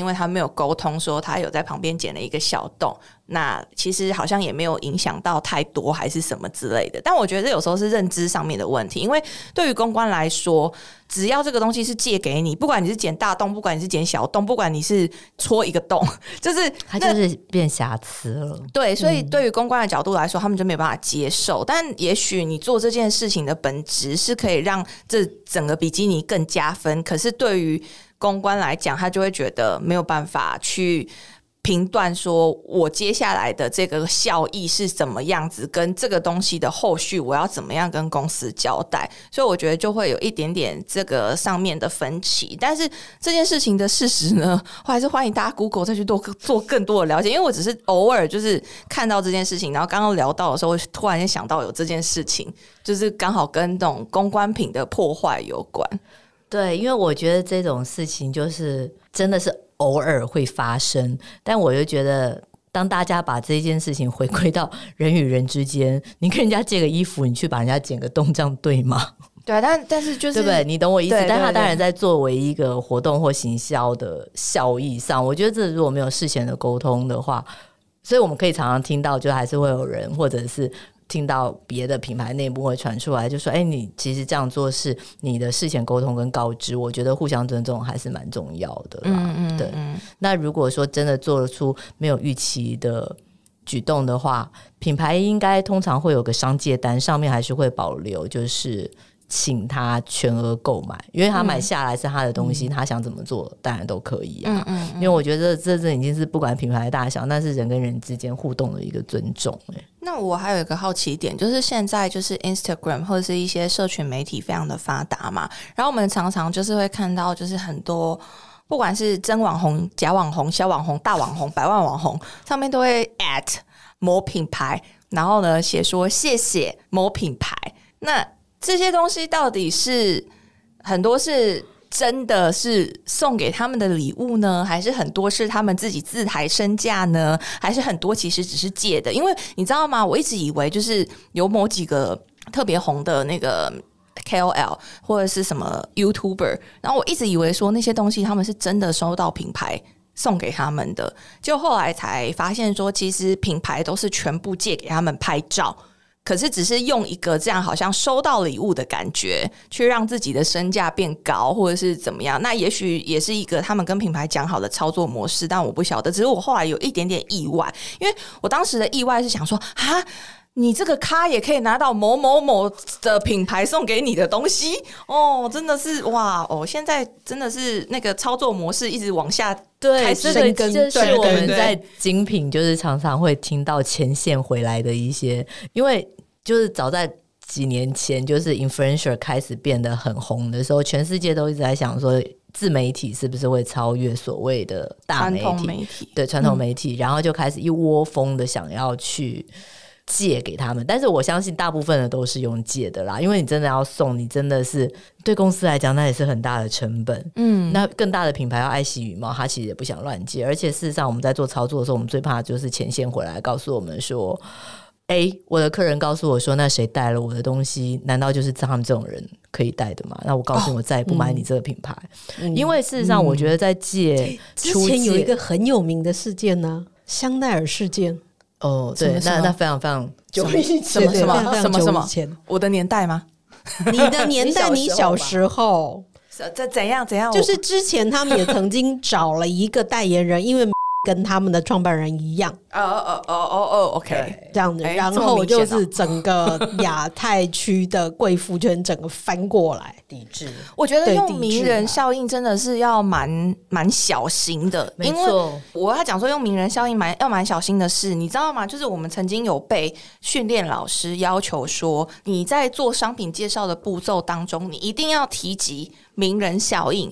Speaker 1: 因为他没有沟通，说他有在旁边剪了一个小洞。那其实好像也没有影响到太多，还是什么之类的。但我觉得这有时候是认知上面的问题，因为对于公关来说，只要这个东西是借给你，不管你是剪大洞，不管你是剪小洞，不管你是戳一个洞，就是
Speaker 3: 它就是变瑕疵了。[laughs]
Speaker 1: 对，所以对于公关的角度来说，他们就没办法接受。但也许你做这件事情的本质是可以让这整个比基尼更加分，可是对于公关来讲，他就会觉得没有办法去。评断说，我接下来的这个效益是怎么样子，跟这个东西的后续我要怎么样跟公司交代，所以我觉得就会有一点点这个上面的分歧。但是这件事情的事实呢，我还是欢迎大家 Google 再去多做更多的了解，因为我只是偶尔就是看到这件事情，然后刚刚聊到的时候，突然间想到有这件事情，就是刚好跟这种公关品的破坏有关。
Speaker 3: 对，因为我觉得这种事情就是真的是。偶尔会发生，但我就觉得，当大家把这件事情回归到人与人之间，你跟人家借个衣服，你去把人家剪个洞，这样对吗？[laughs]
Speaker 1: 对，但但是就是
Speaker 3: 对不对？你懂我意思？但他当然在作为一个活动或行销的效益上，我觉得这如果没有事前的沟通的话，所以我们可以常常听到，就还是会有人或者是。听到别的品牌内部会传出来，就说：“哎，你其实这样做是你的事前沟通跟告知，我觉得互相尊重还是蛮重要的。”嗯嗯，对。那如果说真的做出没有预期的举动的话，品牌应该通常会有个商界单，上面还是会保留，就是。请他全额购买，因为他买下来是他的东西，他想怎么做当然都可以啊。嗯嗯，因为我觉得这这已经是不管品牌大小，那是人跟人之间互动的一个尊重。哎，
Speaker 1: 那我还有一个好奇点，就是现在就是 Instagram 或者是一些社群媒体非常的发达嘛，然后我们常常就是会看到，就是很多不管是真网红、假网红、小网红、大网红、百万网红，上面都会 at 某品牌，然后呢写说谢谢某品牌，那。这些东西到底是很多是真的是送给他们的礼物呢，还是很多是他们自己自抬身价呢？还是很多其实只是借的？因为你知道吗？我一直以为就是有某几个特别红的那个 KOL 或者是什么 YouTuber，然后我一直以为说那些东西他们是真的收到品牌送给他们的，就后来才发现说，其实品牌都是全部借给他们拍照。可是，只是用一个这样好像收到礼物的感觉，去让自己的身价变高，或者是怎么样？那也许也是一个他们跟品牌讲好的操作模式，但我不晓得。只是我后来有一点点意外，因为我当时的意外是想说啊。你这个咖也可以拿到某某某的品牌送给你的东西哦，真的是哇哦！现在真的是那个操作模式一直往下
Speaker 3: 对，
Speaker 1: 这
Speaker 3: 个就是我们在精品，就是常常会听到前线回来的一些，因为就是早在几年前，就是 influencer 开始变得很红的时候，全世界都一直在想说，自媒体是不是会超越所谓的大媒体？对，传统媒体，然后就开始一窝蜂的想要去。借给他们，但是我相信大部分的都是用借的啦，因为你真的要送，你真的是对公司来讲，那也是很大的成本。嗯，那更大的品牌要爱惜羽毛，他其实也不想乱借。而且事实上，我们在做操作的时候，我们最怕就是前线回来告诉我们说：“哎，我的客人告诉我说，那谁带了我的东西？难道就是他们这种人可以带的吗？”那我告诉我再也不买你这个品牌，因为事实上，我觉得在借
Speaker 2: 之前有一个很有名的事件呢，香奈儿事件。
Speaker 3: 哦，对，那那非常非常
Speaker 2: 久以前，
Speaker 1: 什么什么什么什么？我的年代吗？
Speaker 2: 你的年代，[laughs] 你小时候，
Speaker 1: 怎怎样怎样？
Speaker 2: 就是之前他们也曾经找了一个代言人，因为。跟他们的创办人一样，
Speaker 1: 哦哦哦哦哦，OK，
Speaker 2: 这样子，然后就是整个 [laughs] 亚太区的贵妇圈整个翻过来
Speaker 3: 抵制。
Speaker 1: 我觉得用名人效应真的是要蛮蛮小心的，
Speaker 3: 没错。
Speaker 1: 我要讲说用名人效应蛮要蛮小心的事，你知道吗？就是我们曾经有被训练老师要求说，你在做商品介绍的步骤当中，你一定要提及名人效应。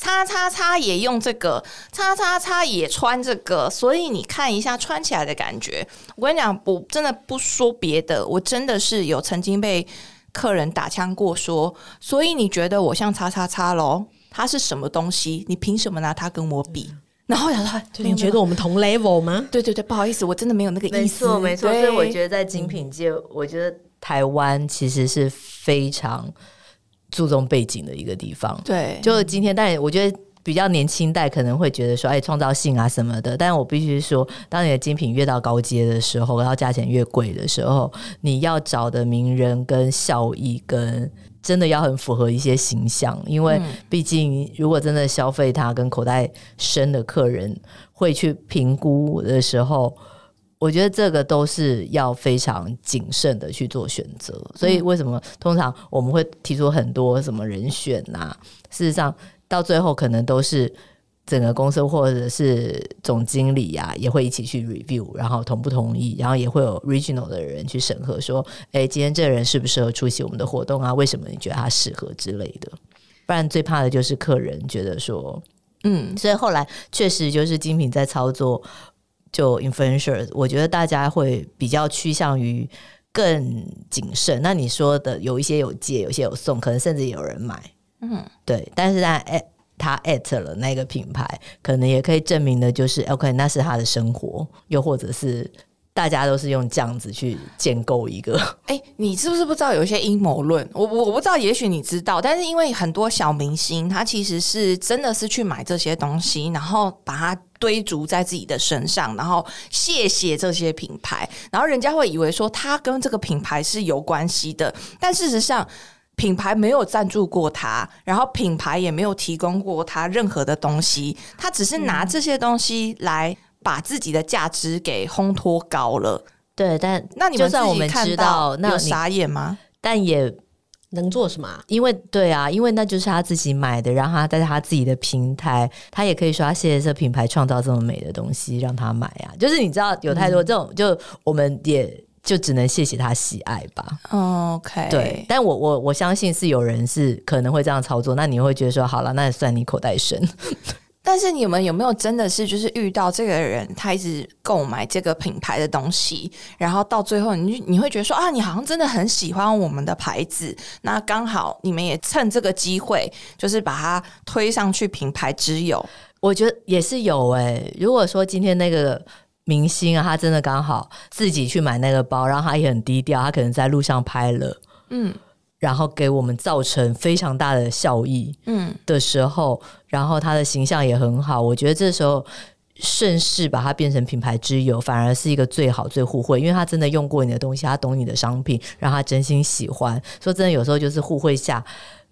Speaker 1: 叉叉叉也用这个，叉叉叉也穿这个，所以你看一下穿起来的感觉。我跟你讲，我真的不说别的，我真的是有曾经被客人打枪过，说，所以你觉得我像叉叉叉喽？它是什么东西？你凭什么拿它跟我比？[laughs] 然后想说，
Speaker 2: 你觉得我们同 level 吗？
Speaker 1: 对对对，不好意思，我真的没有那个意思。
Speaker 3: 没错没错，所以我觉得在精品界，我觉得台湾其实是非常。注重背景的一个地方，
Speaker 1: 对，
Speaker 3: 就今天，但我觉得比较年轻代可能会觉得说，哎，创造性啊什么的。但我必须说，当你的精品越到高阶的时候，然后价钱越贵的时候，你要找的名人跟效益跟真的要很符合一些形象，因为毕竟如果真的消费它跟口袋深的客人会去评估的时候。我觉得这个都是要非常谨慎的去做选择，所以为什么通常我们会提出很多什么人选呐？事实上，到最后可能都是整个公司或者是总经理呀，也会一起去 review，然后同不同意，然后也会有 regional 的人去审核，说，哎，今天这个人适不适合出席我们的活动啊？为什么你觉得他适合之类的？不然最怕的就是客人觉得说，嗯，所以后来确实就是精品在操作。就 influencer，我觉得大家会比较趋向于更谨慎。那你说的有一些有借，有些有送，可能甚至有人买，嗯，对。但是在他 at 了那个品牌，可能也可以证明的就是 OK，那是他的生活，又或者是。大家都是用这样子去建构一个。
Speaker 1: 哎，你是不是不知道有一些阴谋论？我我我不知道，也许你知道，但是因为很多小明星，他其实是真的是去买这些东西，然后把它堆足在自己的身上，然后谢谢这些品牌，然后人家会以为说他跟这个品牌是有关系的，但事实上品牌没有赞助过他，然后品牌也没有提供过他任何的东西，他只是拿这些东西来。把自己的价值给烘托高了，
Speaker 3: 对，但
Speaker 1: 那你们算我们知道，那有傻眼吗？
Speaker 3: 但也
Speaker 2: 能做什么？
Speaker 3: 因为对啊，因为那就是他自己买的，让他在他自己的平台，他也可以说他谢谢这品牌创造这么美的东西，让他买啊。就是你知道，有太多这种，就我们也就只能谢谢他喜爱吧。
Speaker 1: OK，
Speaker 3: 对，但我我我相信是有人是可能会这样操作，那你会觉得说，好了，那也算你口袋深。
Speaker 1: 但是你们有没有真的是就是遇到这个人，他一直购买这个品牌的东西，然后到最后你你会觉得说啊，你好像真的很喜欢我们的牌子，那刚好你们也趁这个机会，就是把它推上去品牌之友。
Speaker 3: 我觉得也是有哎，如果说今天那个明星啊，他真的刚好自己去买那个包，然后他也很低调，他可能在路上拍了，嗯。然后给我们造成非常大的效益，嗯的时候，然后他的形象也很好，我觉得这时候顺势把它变成品牌之友，反而是一个最好最互惠，因为他真的用过你的东西，他懂你的商品，让他真心喜欢。说真的，有时候就是互惠下。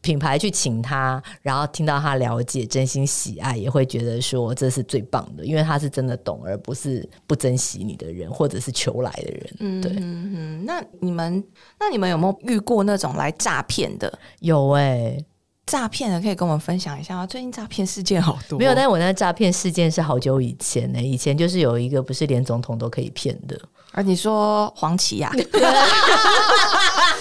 Speaker 3: 品牌去请他，然后听到他了解、真心喜爱，也会觉得说这是最棒的，因为他是真的懂，而不是不珍惜你的人，或者是求来的人。嗯，对。嗯
Speaker 1: 那你们，那你们有没有遇过那种来诈骗的？
Speaker 3: 有哎，
Speaker 1: 诈骗的可以跟我们分享一下吗？最近诈骗事件好多。
Speaker 3: 没有，但是我那诈骗事件是好久以前呢。以前就是有一个不是连总统都可以骗的。
Speaker 1: 啊，你说黄芪呀？[laughs]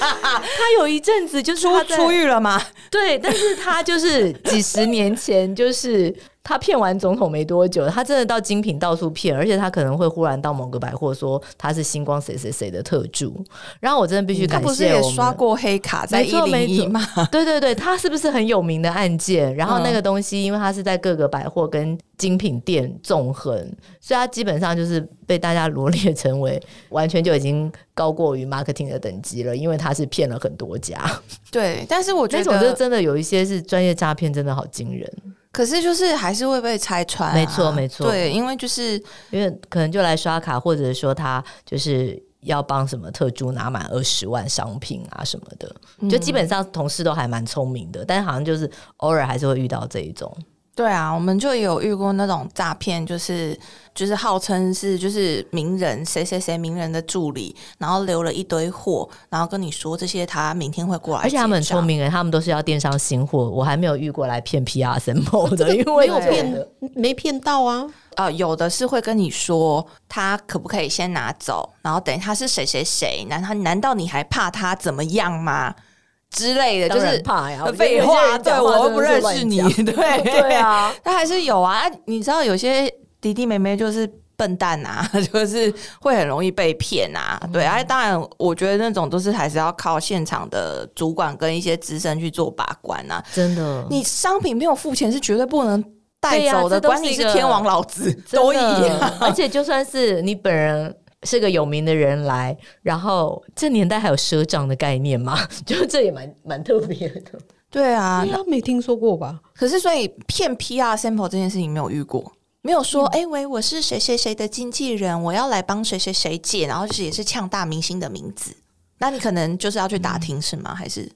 Speaker 3: 他有一阵子就是
Speaker 1: 出出狱了吗？
Speaker 3: 对，但是他就是几十年前就是。他骗完总统没多久，他真的到精品到处骗，而且他可能会忽然到某个百货说他是星光谁谁谁的特助，然后我真的必须感谢。他
Speaker 1: 不是也刷过黑卡在一零一吗？[laughs]
Speaker 3: 对对对，他是不是很有名的案件？然后那个东西，因为他是在各个百货跟精品店纵横，所以他基本上就是被大家罗列成为完全就已经高过于 marketing 的等级了，因为他是骗了很多家。
Speaker 1: 对，但是我觉
Speaker 3: 得这真的有一些是专业诈骗，真的好惊人。
Speaker 1: 可是就是还是会被拆穿，
Speaker 3: 没错没错，
Speaker 1: 对，因为就是
Speaker 3: 因为可能就来刷卡，或者说他就是要帮什么特助拿满二十万商品啊什么的，就基本上同事都还蛮聪明的，但是好像就是偶尔还是会遇到这一种。
Speaker 1: 对啊，我们就有遇过那种诈骗，就是就是号称是就是名人谁谁谁名人的助理，然后留了一堆货，然后跟你说这些他明天会过来，
Speaker 3: 而且他们很聪明人，他们都是要电商新货，我还没有遇过来骗 PR 什么的，因为
Speaker 2: 没有骗没骗到啊
Speaker 1: 啊，有的是会跟你说他可不可以先拿走，然后等于他是谁谁谁，难他难道你还怕他怎么样吗？之类的，就是
Speaker 3: 怕呀，
Speaker 1: 废话，对我又不认识你，
Speaker 3: 对 [laughs] 对啊，
Speaker 1: 他还是有啊。你知道有些弟弟妹妹就是笨蛋啊，[laughs] 就是会很容易被骗啊。对啊，当然，我觉得那种都是还是要靠现场的主管跟一些资深去做把关啊。
Speaker 3: 真的，
Speaker 1: 你商品没有付钱是绝对不能带走的，管你是天王老子都一样。
Speaker 3: 而且就算是你本人。是个有名的人来，然后这年代还有赊账的概念吗？[laughs] 就这也蛮蛮特别的。
Speaker 1: 对啊，
Speaker 2: 那，没听说过吧？
Speaker 1: 可是所以骗 PR sample 这件事情没有遇过，没有说哎、喂，我是谁谁谁的经纪人，我要来帮谁谁谁借，然后就是也是呛大明星的名字。那你可能就是要去打听是吗？还是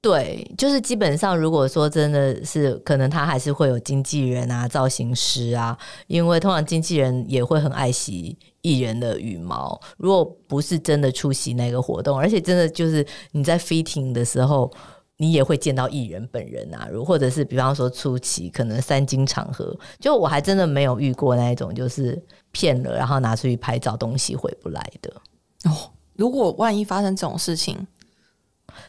Speaker 3: 对，就是基本上，如果说真的是，可能他还是会有经纪人啊、造型师啊，因为通常经纪人也会很爱惜艺人的羽毛。如果不是真的出席那个活动，而且真的就是你在 fitting 的时候，你也会见到艺人本人啊，如或者是比方说初期可能三金场合，就我还真的没有遇过那一种就是骗了，然后拿出去拍照，东西回不来的。
Speaker 1: 哦，如果万一发生这种事情，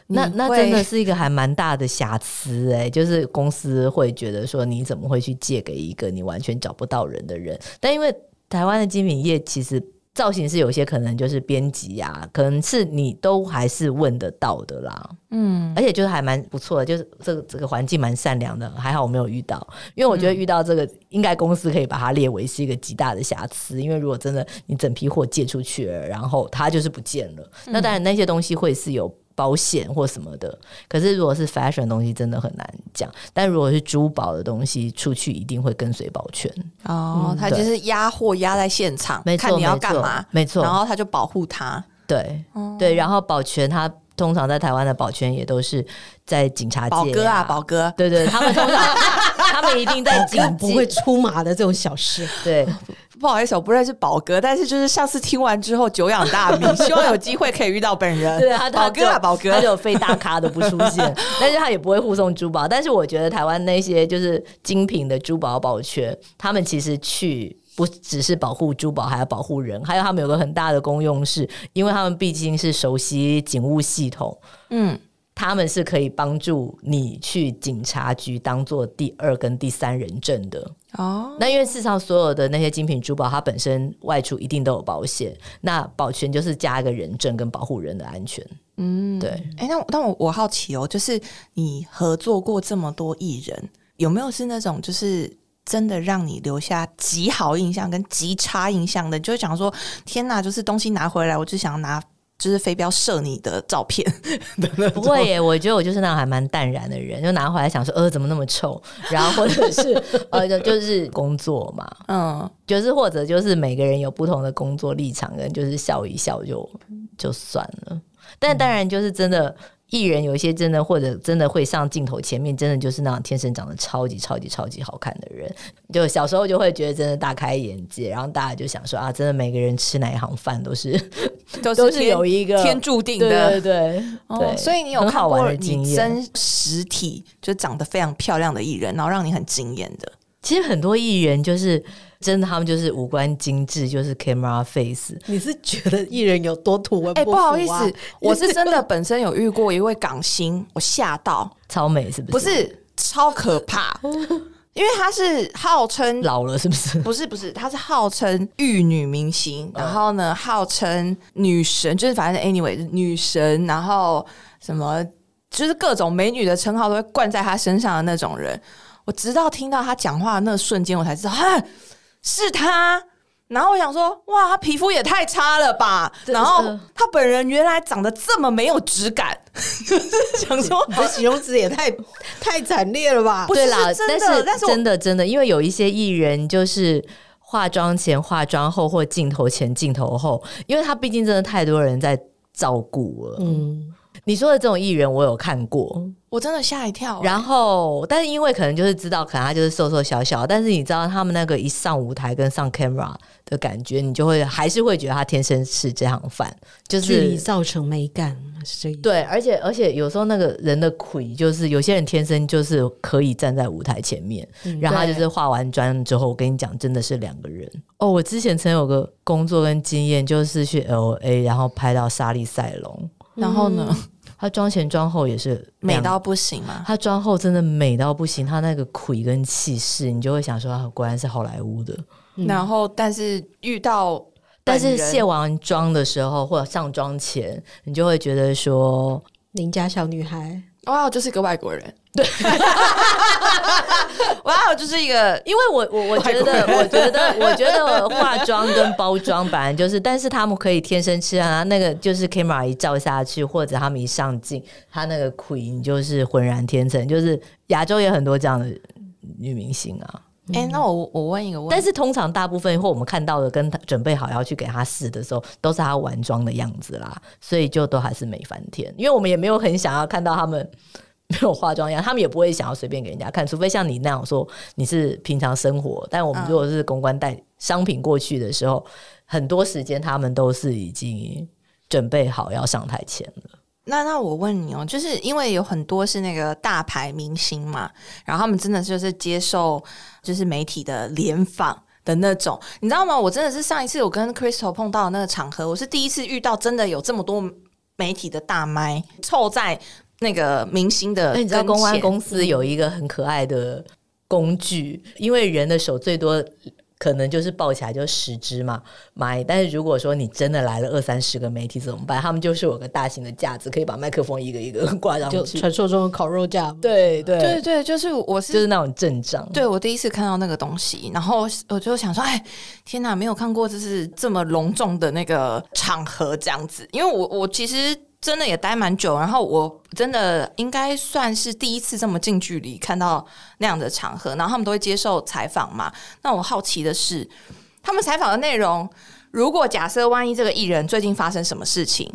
Speaker 3: 那那真的是一个还蛮大的瑕疵哎、就是公司会觉得说你怎么会去借给一个你完全找不到人的人？但因为台湾的精品业其实造型是有些可能就是编辑啊，可能是你都还是问得到的啦。
Speaker 1: 嗯，
Speaker 3: 而且就是还蛮不错的，就是这个这个环境蛮善良的，还好我没有遇到，因为我觉得遇到这个，应该公司可以把它列为是一个极大的瑕疵，因为如果真的你整批货借出去了，然后它就是不见了，那当然那些东西会是有。保险或什么的，可是如果是 fashion 的东西，真的很难讲。但如果是珠宝的东西，出去一定会跟随保全。
Speaker 1: 哦，他就是压货压在现场，
Speaker 3: 没错
Speaker 1: 看你要干嘛，
Speaker 3: 没错，
Speaker 1: 然后他就保护他。
Speaker 3: 对、对，然后保全它通常在台湾的保全也都是在警察界、
Speaker 1: 宝哥啊，宝哥，
Speaker 3: 对对，他们通常 [laughs] 他们一定在警
Speaker 2: 就不会出马的这种小事。[laughs]
Speaker 3: 对，
Speaker 1: 不好意思，我不认识宝哥，但是就是上次听完之后久仰大名，[laughs] 希望有机会可以遇到本人。
Speaker 3: 对啊，
Speaker 1: 宝哥啊，宝哥
Speaker 3: 他就，有非大咖都不出现，但是他也不会护送珠宝。但是我觉得台湾那些就是精品的珠宝保全，他们其实去。不只是保护珠宝，还要保护人，还有他们有个很大的功用是，因为他们毕竟是熟悉警务系统，
Speaker 1: 嗯，
Speaker 3: 他们是可以帮助你去警察局当做第二跟第三人证的。
Speaker 1: 哦，
Speaker 3: 那因为事实上，所有的那些精品珠宝，它本身外出一定都有保险，那保全就是加一个人证跟保护人的安全。
Speaker 1: 嗯，
Speaker 3: 对。
Speaker 1: 哎，那我那我我好奇哦，就是你合作过这么多艺人，有没有是那种就是真的让你留下极好印象跟极差印象的？你就会讲说，天哪，就是东西拿回来，我就想要拿。就是飞镖射你的照片 [laughs]
Speaker 3: 不会耶，我觉得我就是那种还蛮淡然的人，就拿回来想说，呃，怎么那么臭？然后或者是 [laughs] 呃，就就是工作嘛，
Speaker 1: 嗯，
Speaker 3: 就是或者就是每个人有不同的工作立场，跟就是笑一笑就就算了。但当然就是真的。艺人有一些真的或者真的会上镜头前面，真的就是那种天生长得超级超级超级好看的人，就小时候就会觉得真的大开眼界，然后大家就想说啊，真的每个人吃哪一行饭都是
Speaker 1: 都 [laughs]
Speaker 3: 都是有一个
Speaker 1: 天注定
Speaker 3: 对
Speaker 1: 的
Speaker 3: 对对
Speaker 1: 哦
Speaker 3: 对，
Speaker 1: 所以你有看过。你真实体就长得非常漂亮的艺人，然后让你很惊艳的。
Speaker 3: 其实很多艺人就是真的，他们就是五官精致，就是 camera face。
Speaker 2: 你是觉得艺人有多土文
Speaker 1: 哎、
Speaker 2: 不
Speaker 1: 不好意思，[laughs] 我是真的本身有遇过一位港星，我吓到，
Speaker 3: 超美是不是
Speaker 1: 不
Speaker 3: 是？
Speaker 1: 超可怕，[laughs] 因为他是号称
Speaker 3: 老了是不是？
Speaker 1: 不是不是，她是号称玉女明星，然后呢，号称女神，就是反正 anyway 女神，然后什么就是各种美女的称号都会冠在她身上的那种人。我直到听到她讲话的那瞬间，我才知道，哈，是他。然后我想说，哇，他皮肤也太差了吧！然后他本人原来长得这么没有质感，就 [laughs] 是想说，
Speaker 2: 你的形容词也太 [laughs] 太惨烈了吧
Speaker 1: 不？是
Speaker 3: 对啦，但是真的真的，因为有一些艺人就是化妆前、化妆后，或镜头前、镜头后，因为他毕竟真的太多人在照顾了。
Speaker 2: 嗯，
Speaker 3: 你说的这种艺人，我有看过，
Speaker 1: 我真的吓一跳、欸
Speaker 3: 然后，但是因为可能就是知道，可能他就是瘦瘦小小，但是你知道他们那个一上舞台跟上 camera 的感觉，你就会还是会觉得他天生是这行饭，就
Speaker 2: 距离
Speaker 3: 是
Speaker 2: 造成美感是这意思。
Speaker 3: 对，而且而且有时候那个人的魁，就是有些人天生就是可以站在舞台前面，然后他就是化完妆之后，我跟你讲，真的是两个人。哦，我之前曾有个工作跟经验，就是去 L A，然后拍到莎莉赛隆，
Speaker 1: 然后呢，[laughs]
Speaker 3: 她妆前妆后也是
Speaker 1: 美到不行嘛。
Speaker 3: 她妆后真的美到不行，她那个魁跟气势，你就会想说，啊果然是好莱坞的。
Speaker 1: 然后，但是遇到
Speaker 3: 但是卸完妆的时候，或者上妆前，你就会觉得说，
Speaker 2: 邻家小女孩，
Speaker 1: 哇，就是一个外国人，对，[laughs] 哇，就是一个，[laughs]
Speaker 3: 因为我我我觉得，我觉得，[laughs] 我觉得化妆跟包装本来就是，但是他们可以天生吃啊，那个就是 camera 一照下去，或者他们一上镜，他那个 queen 就是浑然天成，就是亚洲也很多这样的女明星啊。
Speaker 1: 哎，那我我问一个问题，
Speaker 3: 但是通常大部分或我们看到的，跟他准备好要去给他试的时候，都是他完妆的样子啦，所以就都还是美翻天，因为我们也没有很想要看到他们。没有化妆样，他们也不会想要随便给人家看，除非像你那样说你是平常生活。但我们如果是公关带商品过去的时候，很多时间他们都是已经准备好要上台前了。
Speaker 1: 那那我问你哦，就是因为有很多是那个大牌明星嘛，然后他们真的就是接受就是媒体的联访的那种，你知道吗？我真的是上一次我跟 Crystal 碰到的那个场合，我是第一次遇到真的有这么多媒体的大麦凑在。那个明星的，
Speaker 3: 那你知道公关公司有一个很可爱的工具，因为人的手最多可能就是抱起来就十只嘛，买。但是如果说你真的来了二三十个媒体怎么办？他们就是有个大型的架子，可以把麦克风一个一个 [laughs] 挂上去，
Speaker 2: 传说中的烤肉架。
Speaker 3: 对对
Speaker 1: 对对，就是我是
Speaker 3: 就是那种阵仗。
Speaker 1: 对我第一次看到那个东西，然后我就想说，哎，天哪，没有看过就是这么隆重的那个场合这样子，因为我我其实。真的也待蛮久，然后我真的应该算是第一次这么近距离看到那样的场合，然后他们都会接受采访嘛。那我好奇的是，他们采访的内容，如果假设万一这个艺人最近发生什么事情，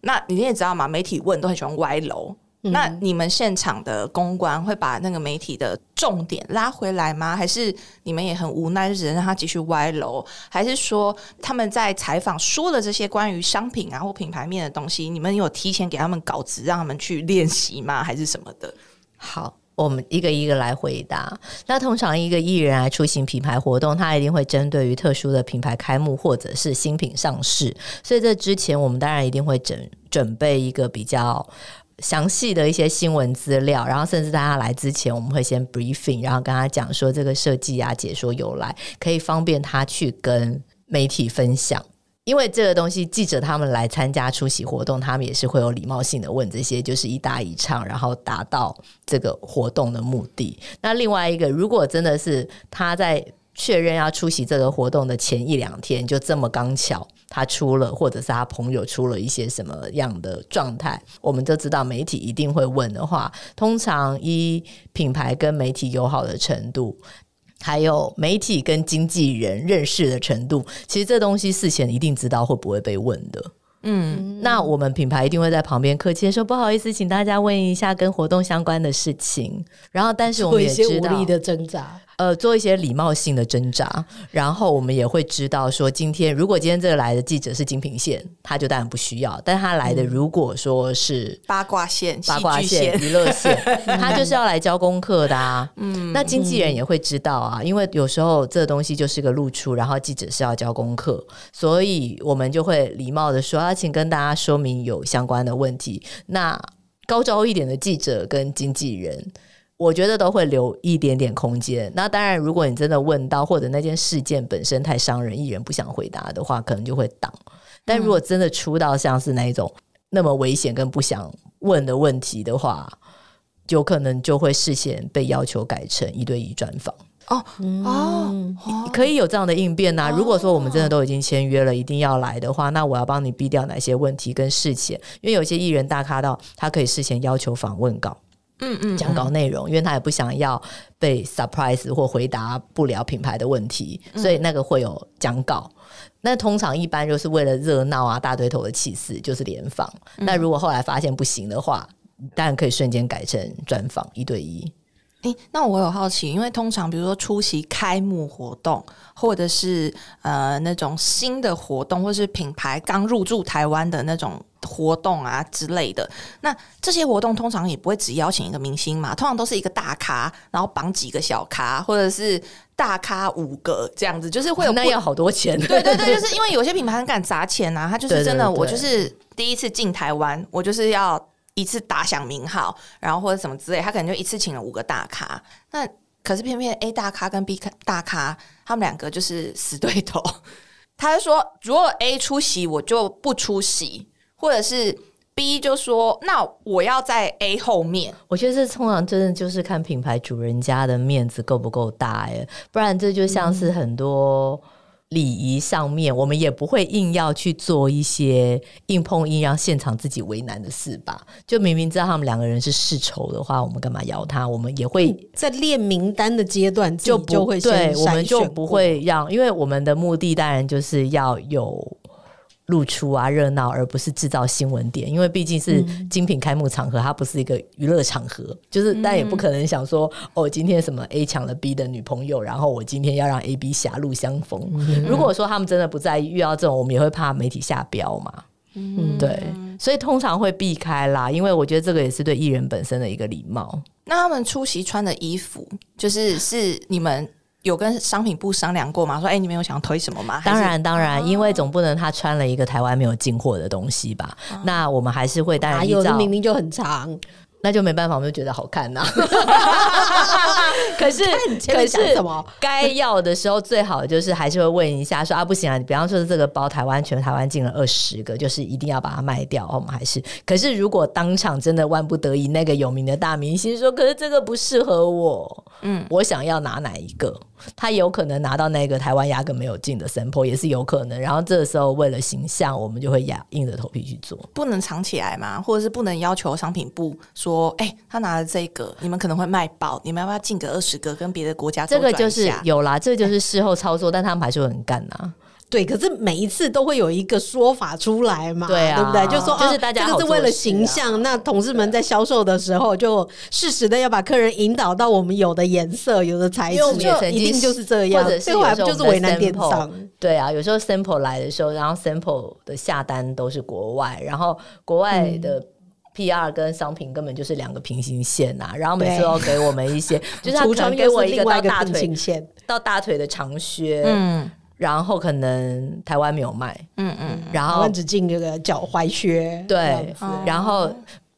Speaker 1: 那你也知道嘛，媒体问都很喜欢歪楼。那你们现场的公关会把那个媒体的重点拉回来吗？还是你们也很无奈，就只能让他继续歪楼？还是说他们在采访说的这些关于商品啊或品牌面的东西，你们有提前给他们稿子让他们去练习吗？还是什么的？
Speaker 3: 好，我们一个一个来回答。那通常一个艺人来出行品牌活动，他一定会针对于特殊的品牌开幕或者是新品上市，所以这之前我们当然一定会准准备一个比较。详细的一些新闻资料，然后甚至在他来之前，我们会先 briefing，然后跟他讲说这个设计啊、解说由来，可以方便他去跟媒体分享。因为这个东西，记者他们来参加出席活动，他们也是会有礼貌性的问这些，就是一答一唱，然后达到这个活动的目的。那另外一个，如果真的是他在。确认要出席这个活动的前一两天，就这么刚巧他出了，或者是他朋友出了一些什么样的状态，我们就知道媒体一定会问的话。通常依品牌跟媒体友好的程度，还有媒体跟经纪人认识的程度，其实这东西事前一定知道会不会被问的。嗯，那我们品牌一定会在旁边客气的说：“不好意思，请大家问一下跟活动相关的事情。”然后，但是我们也知道
Speaker 2: 的挣扎。
Speaker 3: 呃，做一些礼貌性的挣扎，然后我们也会知道说，今天如果今天这个来的记者是精品线，他就当然不需要；但他来的如果说是
Speaker 1: 八卦线、
Speaker 3: 八卦线、娱乐线，[laughs] 他就是要来交功课的啊。嗯，那经纪人也会知道啊，因为有时候这个东西就是个露出，然后记者是要交功课，所以我们就会礼貌的说，啊，请跟大家说明有相关的问题。那高招一点的记者跟经纪人。我觉得都会留一点点空间。那当然，如果你真的问到，或者那件事件本身太伤人，艺人不想回答的话，可能就会挡。但如果真的出到像是那一种那么危险跟不想问的问题的话，有可能就会事先被要求改成一对一专访。哦哦，可以有这样的应变呐。如果说我们真的都已经签约了，一定要来的话，那我要帮你避掉哪些问题跟事前？因为有些艺人大咖到他可以事前要求访问稿。嗯嗯，讲稿内容，因为他也不想要被 surprise 或回答不了品牌的问题，所以那个会有讲稿。那通常一般就是为了热闹啊，大堆头的气势就是联访。那如果后来发现不行的话，当然可以瞬间改成专访一对一。
Speaker 1: 诶，那我有好奇，因为通常比如说出席开幕活动，或者是呃那种新的活动，或是品牌刚入驻台湾的那种活动啊之类的，那这些活动通常也不会只邀请一个明星嘛，通常都是一个大咖，然后绑几个小咖，或者是大咖五个这样子，就是会有
Speaker 3: 那要好多钱。[laughs]
Speaker 1: 对对对，就是因为有些品牌很敢砸钱啊，他就是真的，我就是第一次进台湾，我就是要。一次打响名号，然后或者什么之类，他可能就一次请了五个大咖。那可是偏偏 A 大咖跟 B 大咖，他们两个就是死对头。[laughs] 他就说，如果 A 出席，我就不出席；或者是 B 就说那我要在 A 后面，
Speaker 3: 我觉得这通常真的就是看品牌主人家的面子够不够大哎，不然这就像是很多。礼仪上面，我们也不会硬要去做一些硬碰硬让现场自己为难的事吧？就明明知道他们两个人是世仇的话，我们干嘛邀他？我们也会
Speaker 2: 在列名单的阶段
Speaker 3: 就
Speaker 2: 不会
Speaker 3: 对，我们就不会让，因为我们的目的当然就是要有。露出啊热闹，而不是制造新闻点，因为毕竟是精品开幕场合，它不是一个娱乐场合，就是但也不可能想说哦，今天什么 A 抢了 B 的女朋友，然后我今天要让 A、B 狭路相逢。如果说他们真的不在意遇到这种，我们也会怕媒体下标嘛。嗯，对，所以通常会避开啦，因为我觉得这个也是对艺人本身的一个礼貌。
Speaker 1: 那他们出席穿的衣服，就是是你们。有跟商品部商量过吗？说，哎，你们有想要推什么吗？
Speaker 3: 当然，当然，因为总不能他穿了一个台湾没有进货的东西吧？那我们还是会当然
Speaker 2: 有的明明就很长。
Speaker 3: 那就没办法，我们就觉得好看呐。[laughs] 可是，可是，该要的时候最好就是还是会问一下，说啊，不行啊，你比方说这个包台湾全台湾进了二十个，就是一定要把它卖掉。我们还是，可是如果当场真的万不得已，那个有名的大明星说，可是这个不适合我，嗯，我想要拿哪一个？他有可能拿到那个台湾压根没有进的 sample，也是有可能。然后这个时候为了形象，我们就会压硬着头皮去做，
Speaker 1: 不能藏起来嘛，或者是不能要求商品部说，哎，他拿了这个，你们可能会卖爆，你们要不要进个二十个，跟别的国家
Speaker 3: 这个就是有啦，这就是事后操作，但他们还是会很干呐。
Speaker 2: 对，可是每一次都会有一个说法出来嘛，
Speaker 3: 对
Speaker 2: 啊，对不对？就说
Speaker 3: 就是大家
Speaker 2: 这个是为了形象，那同事们在销售的时候就适时的要把客人引导到我们有的颜色、有的材质，一定就是这样，最后还不就是为难电商？
Speaker 3: 对啊，有时候 sample 来的时候，然后 sample 的下单都是国外，然后国外的 PR 跟商品根本就是两个平行线呐，然后每次都给我们一些，就是他可能给我一个到大腿
Speaker 2: 线
Speaker 3: 到大腿的长靴，嗯。然后可能台湾没有卖，嗯嗯，然后
Speaker 2: 只进这个脚踝靴，
Speaker 3: 对，然后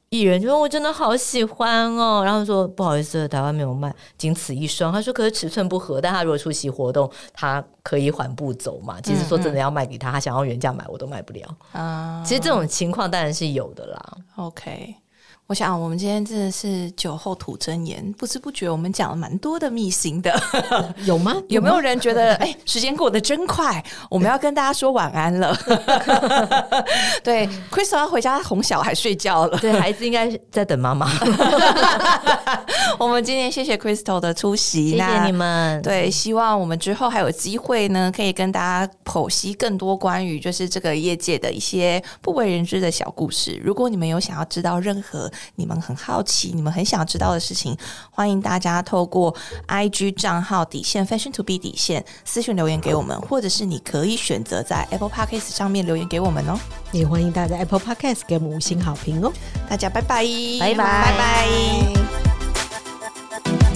Speaker 3: 艺人就说：“我真的好喜欢哦。”然后说：“不好意思，台湾没有卖，仅此一双。”他说：“可是尺寸不合，但他如果出席活动，他可以缓步走嘛。其实说真的，要卖给他，他想要原价买，我都卖不了啊。其实这种情况当然是有的啦。
Speaker 1: OK。我想，我们今天真的是酒后吐真言，不知不觉我们讲了蛮多的秘辛的，[laughs]
Speaker 2: 有吗？
Speaker 1: 有没有人觉得，哎，时间过得真快？我们要跟大家说晚安了。[laughs] 对，Crystal 要回家哄小孩睡觉了，
Speaker 3: 对孩子应该在等妈妈。[laughs]
Speaker 1: 我们今天谢谢 Crystal 的出席，
Speaker 3: 谢谢你们。
Speaker 1: 对，希望我们之后还有机会呢，可以跟大家剖析更多关于就是这个业界的一些不为人知的小故事。如果你们有想要知道任何，你们很好奇，你们很想知道的事情，欢迎大家透过 I G 账号底线 Fashion to B 底线私信留言给我们，或者是你可以选择在 Apple Podcast 上面留言给我们哦。
Speaker 2: 也欢迎大家在 Apple Podcast 给我们五星好评哦。
Speaker 1: 大家拜拜，
Speaker 3: 拜拜，
Speaker 1: 拜拜。